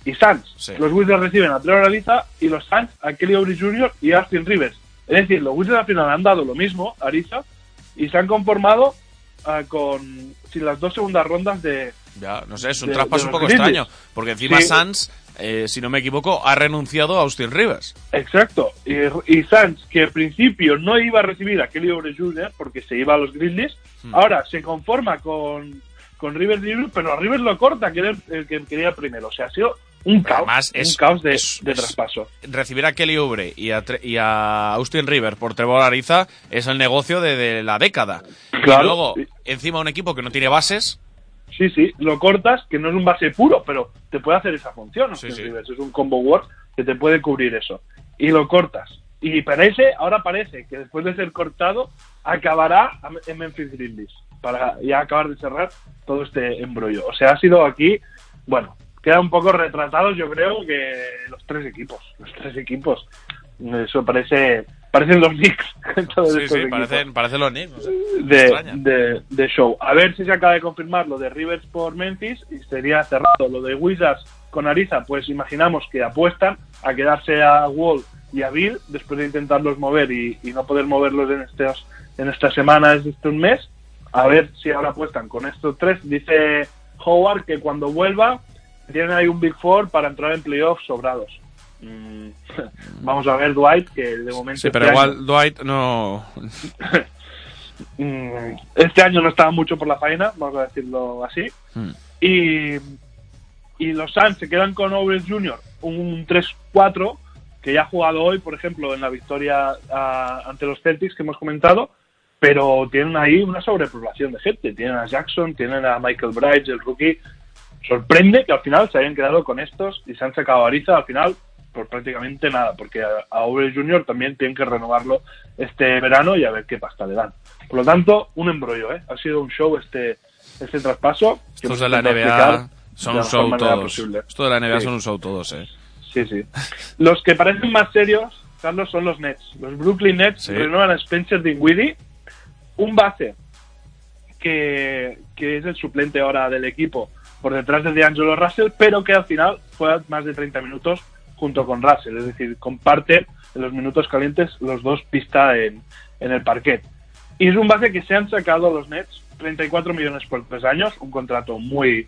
y. Sí. Los Wizards reciben a Trevor Ariza y los Suns a Kelly Oubre Jr. y Austin Rivers. Es decir, los Wizards al final han dado lo mismo a Ariza y se han conformado ah, con sin las dos segundas rondas de, Ya, no sé, es un de- traspaso de un poco Grizzlies. extraño. Porque encima Sí. Sanz, eh, si no me equivoco, ha renunciado a Austin Rivers. Exacto. Y, y Sanz, que al principio no iba a recibir a Kelly Oubre Jr. porque se iba a los Grizzlies, Hmm. ahora se conforma con, con Rivers pero a Rivers lo corta, que era el que quería primero. O sea, ha sido un caos, Además, un caos de, es- de es- traspaso. Recibir a Kelly Oubre y a, Tre- y a Austin Rivers por Trevor Ariza es el negocio de, de la década. Claro. Y luego, encima un equipo que no tiene bases, Sí, sí, lo cortas, que no es un base puro, pero te puede hacer esa función. Austin sí. Rivers. Es un combo word que te puede cubrir eso. Y lo cortas. Y parece, ahora parece que después de ser cortado, acabará en Memphis Grizzlies. Para ya acabar de cerrar todo este embrollo. O sea, ha sido aquí, bueno, quedan un poco retratados, yo creo, que los tres equipos. Los tres equipos. Eso parece. Parecen los Knicks. todos sí, estos sí, parecen, parecen los Knicks. no sé. de, de, de show. A ver si se acaba de confirmar lo de Rivers por Memphis y sería cerrado. Lo de Wizards con Ariza, pues imaginamos que apuestan a quedarse a Wall y a Bill después de intentarlos mover y, y no poder moverlos en, estos, en estas semanas, este un mes. A ver si ahora apuestan con estos tres. Dice Howard que cuando vuelva tienen ahí un Big Four para entrar en playoffs sobrados. Mm, Vamos a ver Dwight, que de momento... Sí, pero este año- igual Dwight no. Mm, este año no estaba mucho por la faena, vamos a decirlo así. Hmm. Y, y los Suns se quedan con Owens Jr. un 3-4 que ya ha jugado hoy, por ejemplo, en la victoria ah, ante los Celtics que hemos comentado, pero tienen ahí una sobrepoblación de gente. Tienen a Jackson, tienen a Michael Bright, el rookie. Sorprende que al final se hayan quedado con estos y se han sacado a Ariza al final por prácticamente nada, porque a, Owens Jr. también tienen que renovarlo este verano y a ver qué pasta le dan. Por lo tanto, un embrollo, ¿eh? Ha sido un show este, este traspaso. Estos de la NBA son un show todos. posible. Estos de la NBA Sí. son un show todos, eh. Sí, sí. Los que parecen más serios, Carlos, son los Nets. Los Brooklyn Nets Sí. renuevan a Spencer Dinwiddie, un base que, que es el suplente ahora del equipo por detrás de D'Angelo Russell, pero que al final juega más de 30 minutos junto con Russell, es decir, comparte en los minutos calientes los dos pista en, en el parquet. Y es un base que se han sacado los Nets 34 millones por tres años, un contrato muy,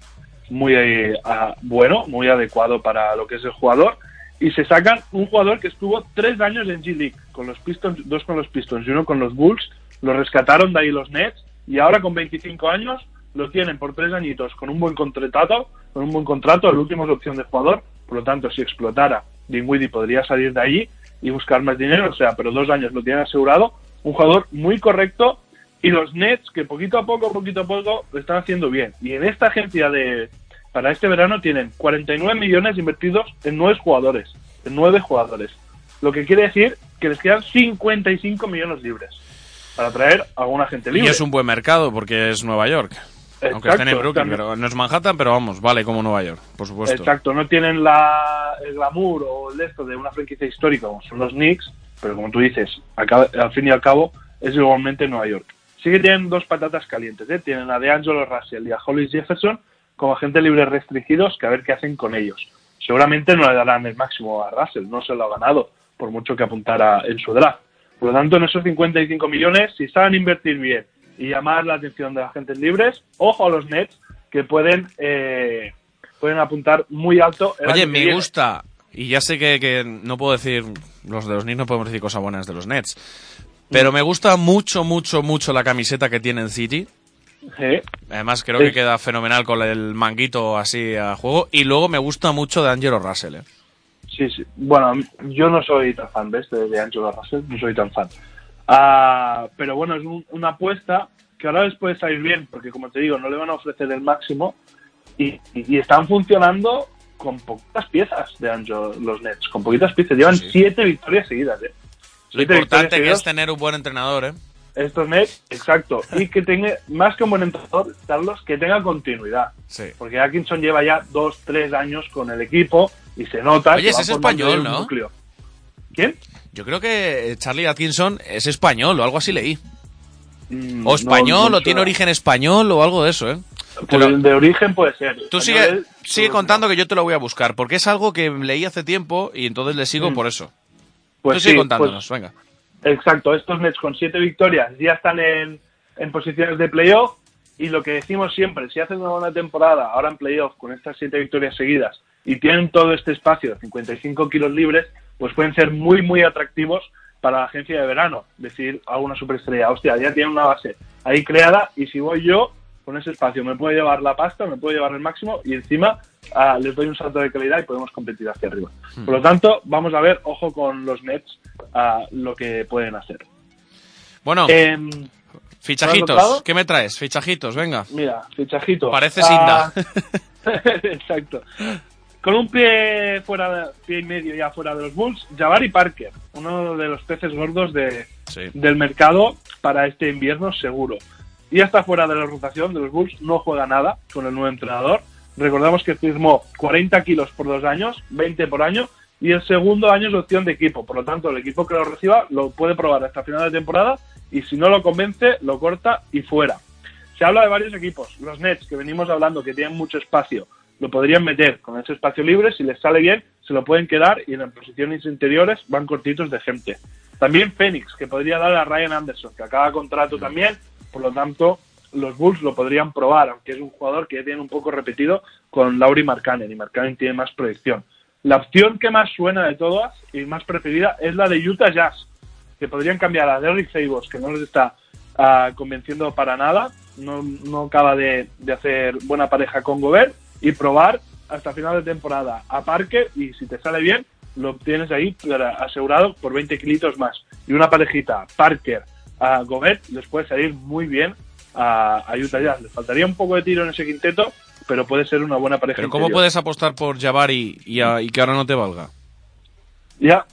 muy eh, bueno, muy adecuado para lo que es el jugador. Y se sacan un jugador que estuvo tres años en G League, con los Pistons, dos con los Pistons y uno con los Bulls. Lo rescataron de ahí los Nets y ahora con 25 años lo tienen por tres añitos con un buen contrato, con un buen contrato, el último es opción de jugador. Por lo tanto, si explotara, Dinwiddie podría salir de allí y buscar más dinero, o sea, pero dos años lo tienen asegurado. Un jugador muy correcto y los Nets que poquito a poco, poquito a poco lo están haciendo bien. Y en esta agencia de para este verano tienen 49 millones invertidos en nueve jugadores, en nueve jugadores. Lo que quiere decir que les quedan 55 millones libres para traer a alguna gente Y libre. es un buen mercado porque es Nueva York. Aunque estén en Brooklyn, también. pero no es Manhattan, pero vamos, vale como Nueva York, por supuesto. Exacto, no tienen la, el glamour o el de esto de una franquicia histórica como son los Knicks, pero como tú dices, al fin y al cabo es igualmente Nueva York. sí que tienen dos patatas calientes. ¿eh? Tienen a DeAngelo Russell y a Hollis Jefferson como agentes libres restringidos, que a ver qué hacen con ellos. Seguramente no le darán el máximo a Russell, no se lo ha ganado, por mucho que apuntara en su draft. Por lo tanto, en esos 55 millones, si saben invertir bien y llamar la atención de agentes libres, ojo a los Nets, que pueden, eh, pueden apuntar muy alto. el Oye, me viene. gusta, y ya sé que, que no puedo decir, los de los Knicks no podemos decir cosas buenas de los Nets, pero me gusta mucho, mucho, mucho la camiseta que tienen City. Sí. Además, creo Sí. que queda fenomenal con el manguito así a juego. Y luego me gusta mucho de Angelo Russell. ¿eh? Sí, sí. Bueno, yo no soy tan fan ¿ves? de, de Angelo Russell, no soy tan fan. Ah, pero bueno, es un- una apuesta que ahora les puede salir bien, porque como te digo, no le van a ofrecer el máximo y, y- y están funcionando con poquitas piezas de Angelo, los Nets, con poquitas piezas. Llevan siete victorias seguidas, ¿eh? Lo Siete importante que seguidas. es tener un buen entrenador. ¿eh? Estos Nets, exacto. Y que tenga, más que un buen entrenador, Carlos, que tenga continuidad. Sí. Porque Atkinson lleva ya dos, tres años con el equipo y se nota Oye, que va es español, ¿no? núcleo. ¿Quién? Yo creo que Charlie Atkinson es español o algo así leí. Mm, O español, no- o tiene origen español, o algo de eso, ¿eh? Pues lo- de origen puede ser. Tú sigue, sigue contando que yo te lo voy a buscar, porque es algo que leí hace tiempo y entonces le sigo Mm. por eso. Pues Tú sigue sí, contándonos, pues- venga. Exacto, estos Nets con siete victorias ya están en, en posiciones de playoff y lo que decimos siempre, si hacen una buena temporada ahora en playoff con estas siete victorias seguidas y tienen todo este espacio, 55 kilos libres, pues pueden ser muy, muy atractivos para la agencia de verano. Decir a una superestrella, hostia, ya tienen una base ahí creada y si voy yo con ese espacio me puedo llevar la pasta, me puedo llevar el máximo y encima ah, les doy un salto de calidad y podemos competir hacia arriba. Hmm. Por lo tanto, vamos a ver, ojo con los Nets, a lo que pueden hacer. Bueno, Em, fichajitos. ¿Qué me traes? Fichajitos, venga. Mira, fichajito. Parece Sinda. Exacto. Con un pie fuera, de- pie y medio ya fuera de los Bulls, Jabari Parker, uno de los peces gordos de, Sí. del mercado para este invierno seguro. Y ya está fuera de la rotación de los Bulls, no juega nada con el nuevo entrenador. Recordamos que firmó 40 kilos por dos años, 20 por año, y el segundo año es opción de equipo. Por lo tanto, el equipo que lo reciba lo puede probar hasta final de temporada y si no lo convence, lo corta y fuera. Se habla de varios equipos. Los Nets, que venimos hablando que tienen mucho espacio, lo podrían meter con ese espacio libre. Si les sale bien, se lo pueden quedar y en las posiciones interiores van cortitos de gente. También Phoenix, que podría dar a Ryan Anderson, que acaba contrato también. Por lo tanto, los Bulls lo podrían probar, aunque es un jugador que ya tiene un poco repetido con Lauri Markkanen y Markkanen tiene más proyección. La opción que más suena de todas y más preferida es la de Utah Jazz, que podrían cambiar a Derrick Favors, que no les está ah, convenciendo para nada, no, no acaba de hacer buena pareja con Gobert, y probar hasta final de temporada a Parker, y si te sale bien, lo obtienes ahí asegurado por 20 kilitos más. Y una parejita, Parker a Gobert, les puede salir muy bien a, a Utah Jazz. Les faltaría un poco de tiro en ese quinteto, pero puede ser una buena pareja. Pero ¿cómo puedes apostar por Jabari y, a- y que ahora no te valga? Ya,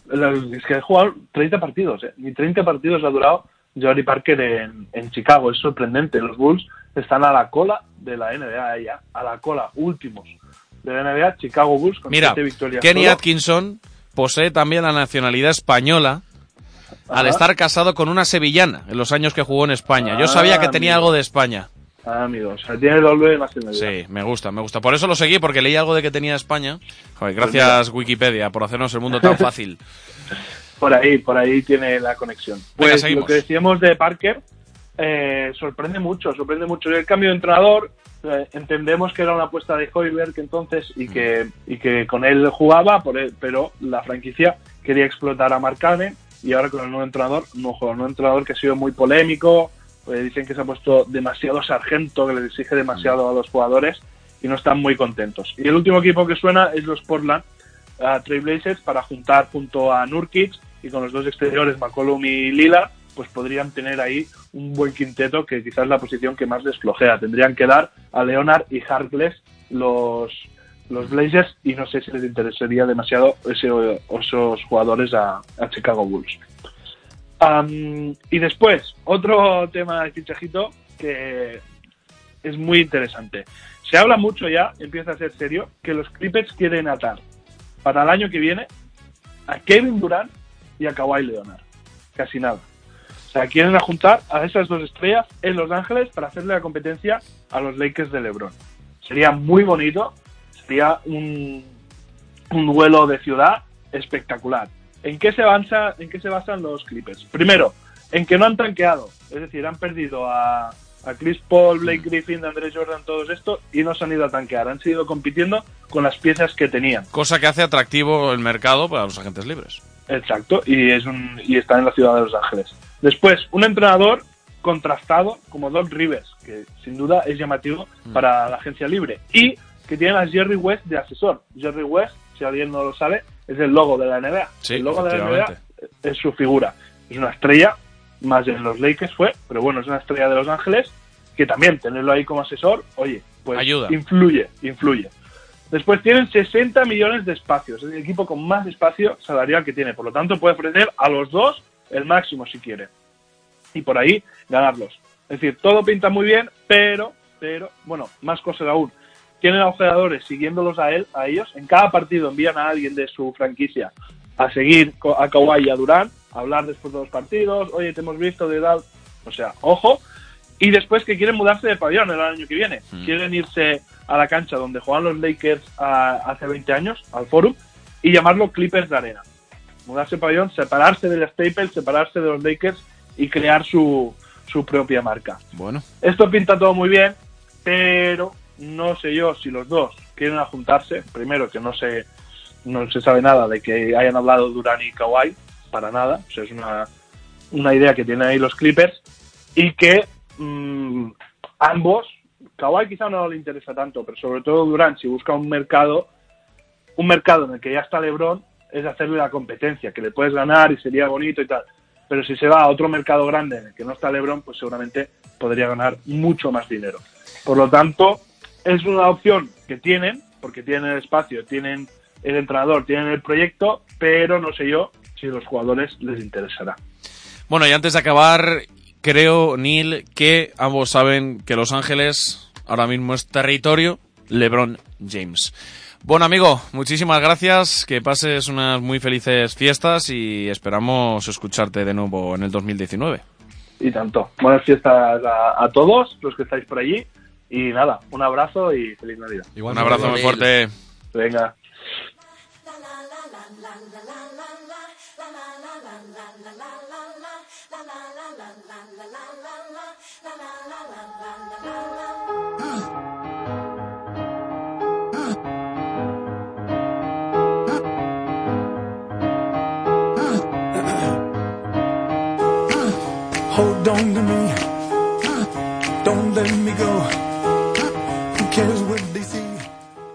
es que ha jugado 30 partidos, ¿eh? Ni 30 partidos ha durado Jabari Parker en, en Chicago. Es sorprendente. Los Bulls están a la cola de la NBA ya. A la cola, últimos de la NBA. Chicago Bulls con Mira, 7 victorias. Kenny solo. Atkinson posee también la nacionalidad española al estar casado con una sevillana en los años que jugó en España. Yo Ah, sabía que tenía amigo. algo de España. Ah, amigo, o sea, tiene doble nacionalidad. Sí, me gusta, me gusta. Por eso lo seguí, porque leí algo de que tenía España. Joder, gracias Wikipedia por hacernos el mundo tan fácil. Por ahí, por ahí tiene la conexión. Venga, Pues seguimos. lo que decíamos de Parker eh, sorprende mucho, sorprende mucho. El cambio de entrenador, eh, entendemos que era una apuesta de Hoiberg entonces y que, y que con él jugaba, por él- pero la franquicia quería explotar a Marcane y ahora con el nuevo entrenador no juega. Un entrenador que ha sido muy polémico, pues dicen que se ha puesto demasiado sargento, que le exige demasiado a los jugadores y no están muy contentos. Y el último equipo que suena es los Portland a Trailblazers para juntar junto a Nurkic y con los dos exteriores McCollum y Lila pues podrían tener ahí un buen quinteto que quizás es la posición que más les flojea. Tendrían que dar a Leonard y Harkless los, los Blazers y no sé si les interesaría demasiado ese- esos jugadores a, a Chicago Bulls. Y después, otro tema de fichajito que es muy interesante. Se habla mucho ya, empieza a ser serio, que los Clippers quieren atar para el año que viene a Kevin Durant y a Kawhi Leonard. Casi nada. O sea, quieren juntar a esas dos estrellas en Los Ángeles para hacerle la competencia a los Lakers de LeBron. Sería muy bonito, sería un, un duelo de ciudad espectacular. ¿En qué se basa, en qué se basan los Clippers? Primero, en que no han tanqueado, es decir, han perdido a, a Chris Paul, Blake Griffin, Andrés Jordan, todos estos y no se han ido a tanquear, han seguido compitiendo con las piezas que tenían. Cosa que hace atractivo el mercado para los agentes libres. Exacto, y es un y está en la ciudad de Los Ángeles. Después, un entrenador contrastado como Doc Rivers, que sin duda es llamativo Mm. para la agencia libre, y que tiene a Jerry West de asesor. Jerry West, si alguien no lo sabe, es el logo de la NBA. Sí, el logo de la NBA es su figura. Es una estrella, más en los Lakers fue, pero bueno, es una estrella de Los Ángeles, que también tenerlo ahí como asesor, oye, pues Ayuda. influye, influye. Después tienen 60 millones de espacios, es el equipo con más espacio salarial que tiene, por lo tanto puede ofrecer a los dos el máximo si quiere. Y por ahí ganarlos. Es decir, todo pinta muy bien, pero, pero, bueno, más cosas aún. Tienen a los jugadores siguiéndolos a él, a ellos. En cada partido envían a alguien de su franquicia a seguir a Kawhi y a Durán, a hablar después de los partidos, oye, te hemos visto de edad, o sea, ojo. Y después que quieren mudarse de pabellón el año que viene. Quieren irse a la cancha donde jugaban los Lakers ah, hace 20 años, al Forum, y llamarlo Clippers de Arena. Mudarse de pabellón, separarse del Staples, separarse de los Lakers y crear su, su propia marca. Bueno. Esto pinta todo muy bien, pero no sé yo si los dos quieren juntarse. Primero, que no se, no se sabe nada de que hayan hablado Durán y Kawhi, para nada. O sea, es una, una idea que tienen ahí los Clippers. Y que mm, ambos, Kawhi quizá no le interesa tanto, pero sobre todo Durán, si busca un mercado, un mercado en el que ya está LeBron, es hacerle la competencia, que le puedes ganar y sería bonito y tal. Pero si se va a otro mercado grande en el que no está LeBron, pues seguramente podría ganar mucho más dinero. Por lo tanto, es una opción que tienen, porque tienen el espacio, tienen el entrenador, tienen el proyecto, pero no sé yo si a los jugadores les interesará. Bueno, y antes de acabar, creo, Neil, que ambos saben que Los Ángeles ahora mismo es territorio LeBron James. Bueno, amigo, muchísimas gracias, que pases unas muy felices fiestas y esperamos escucharte de nuevo en el 2019. Y tanto. Buenas fiestas a, a todos los que estáis por allí. Y nada, un abrazo y feliz Navidad. Un abrazo muy fuerte. Venga.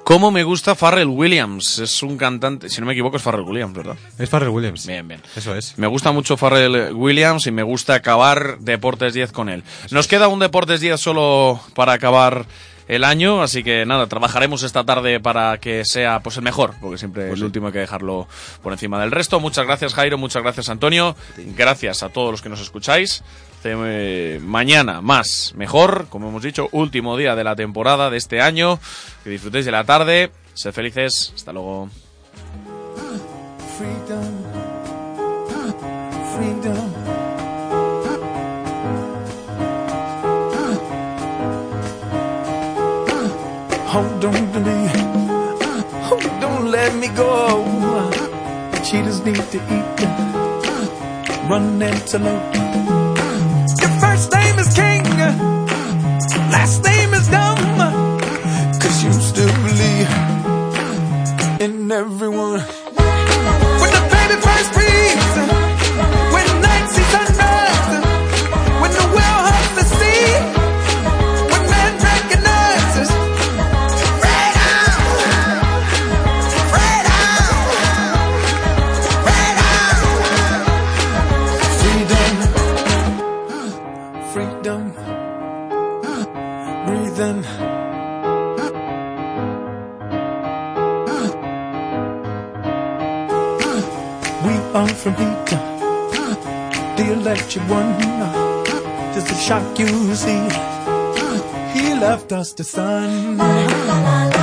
¿Cómo me gusta Farrell Williams? Es un cantante, si no me equivoco es Farrell Williams, ¿verdad? Es Farrell Williams. Bien, bien. Eso es. Me gusta mucho Farrell Williams y me gusta acabar Deportes 10 con él. Nos queda un Deportes 10 solo para acabar el año, así que nada, trabajaremos esta tarde para que sea pues el mejor, porque siempre el último hay que dejarlo por encima del resto. Muchas gracias Jairo, muchas gracias Antonio, gracias a todos los que nos escucháis. Eh, mañana más, mejor, como hemos dicho, último día de la temporada de este año. Que disfrutéis de la tarde, sed felices, hasta luego. Run antelope. Is King. Last name is Dumb. Cause you still believe in everyone. Heat, the electric one. Just a shock you see. He left us the sun.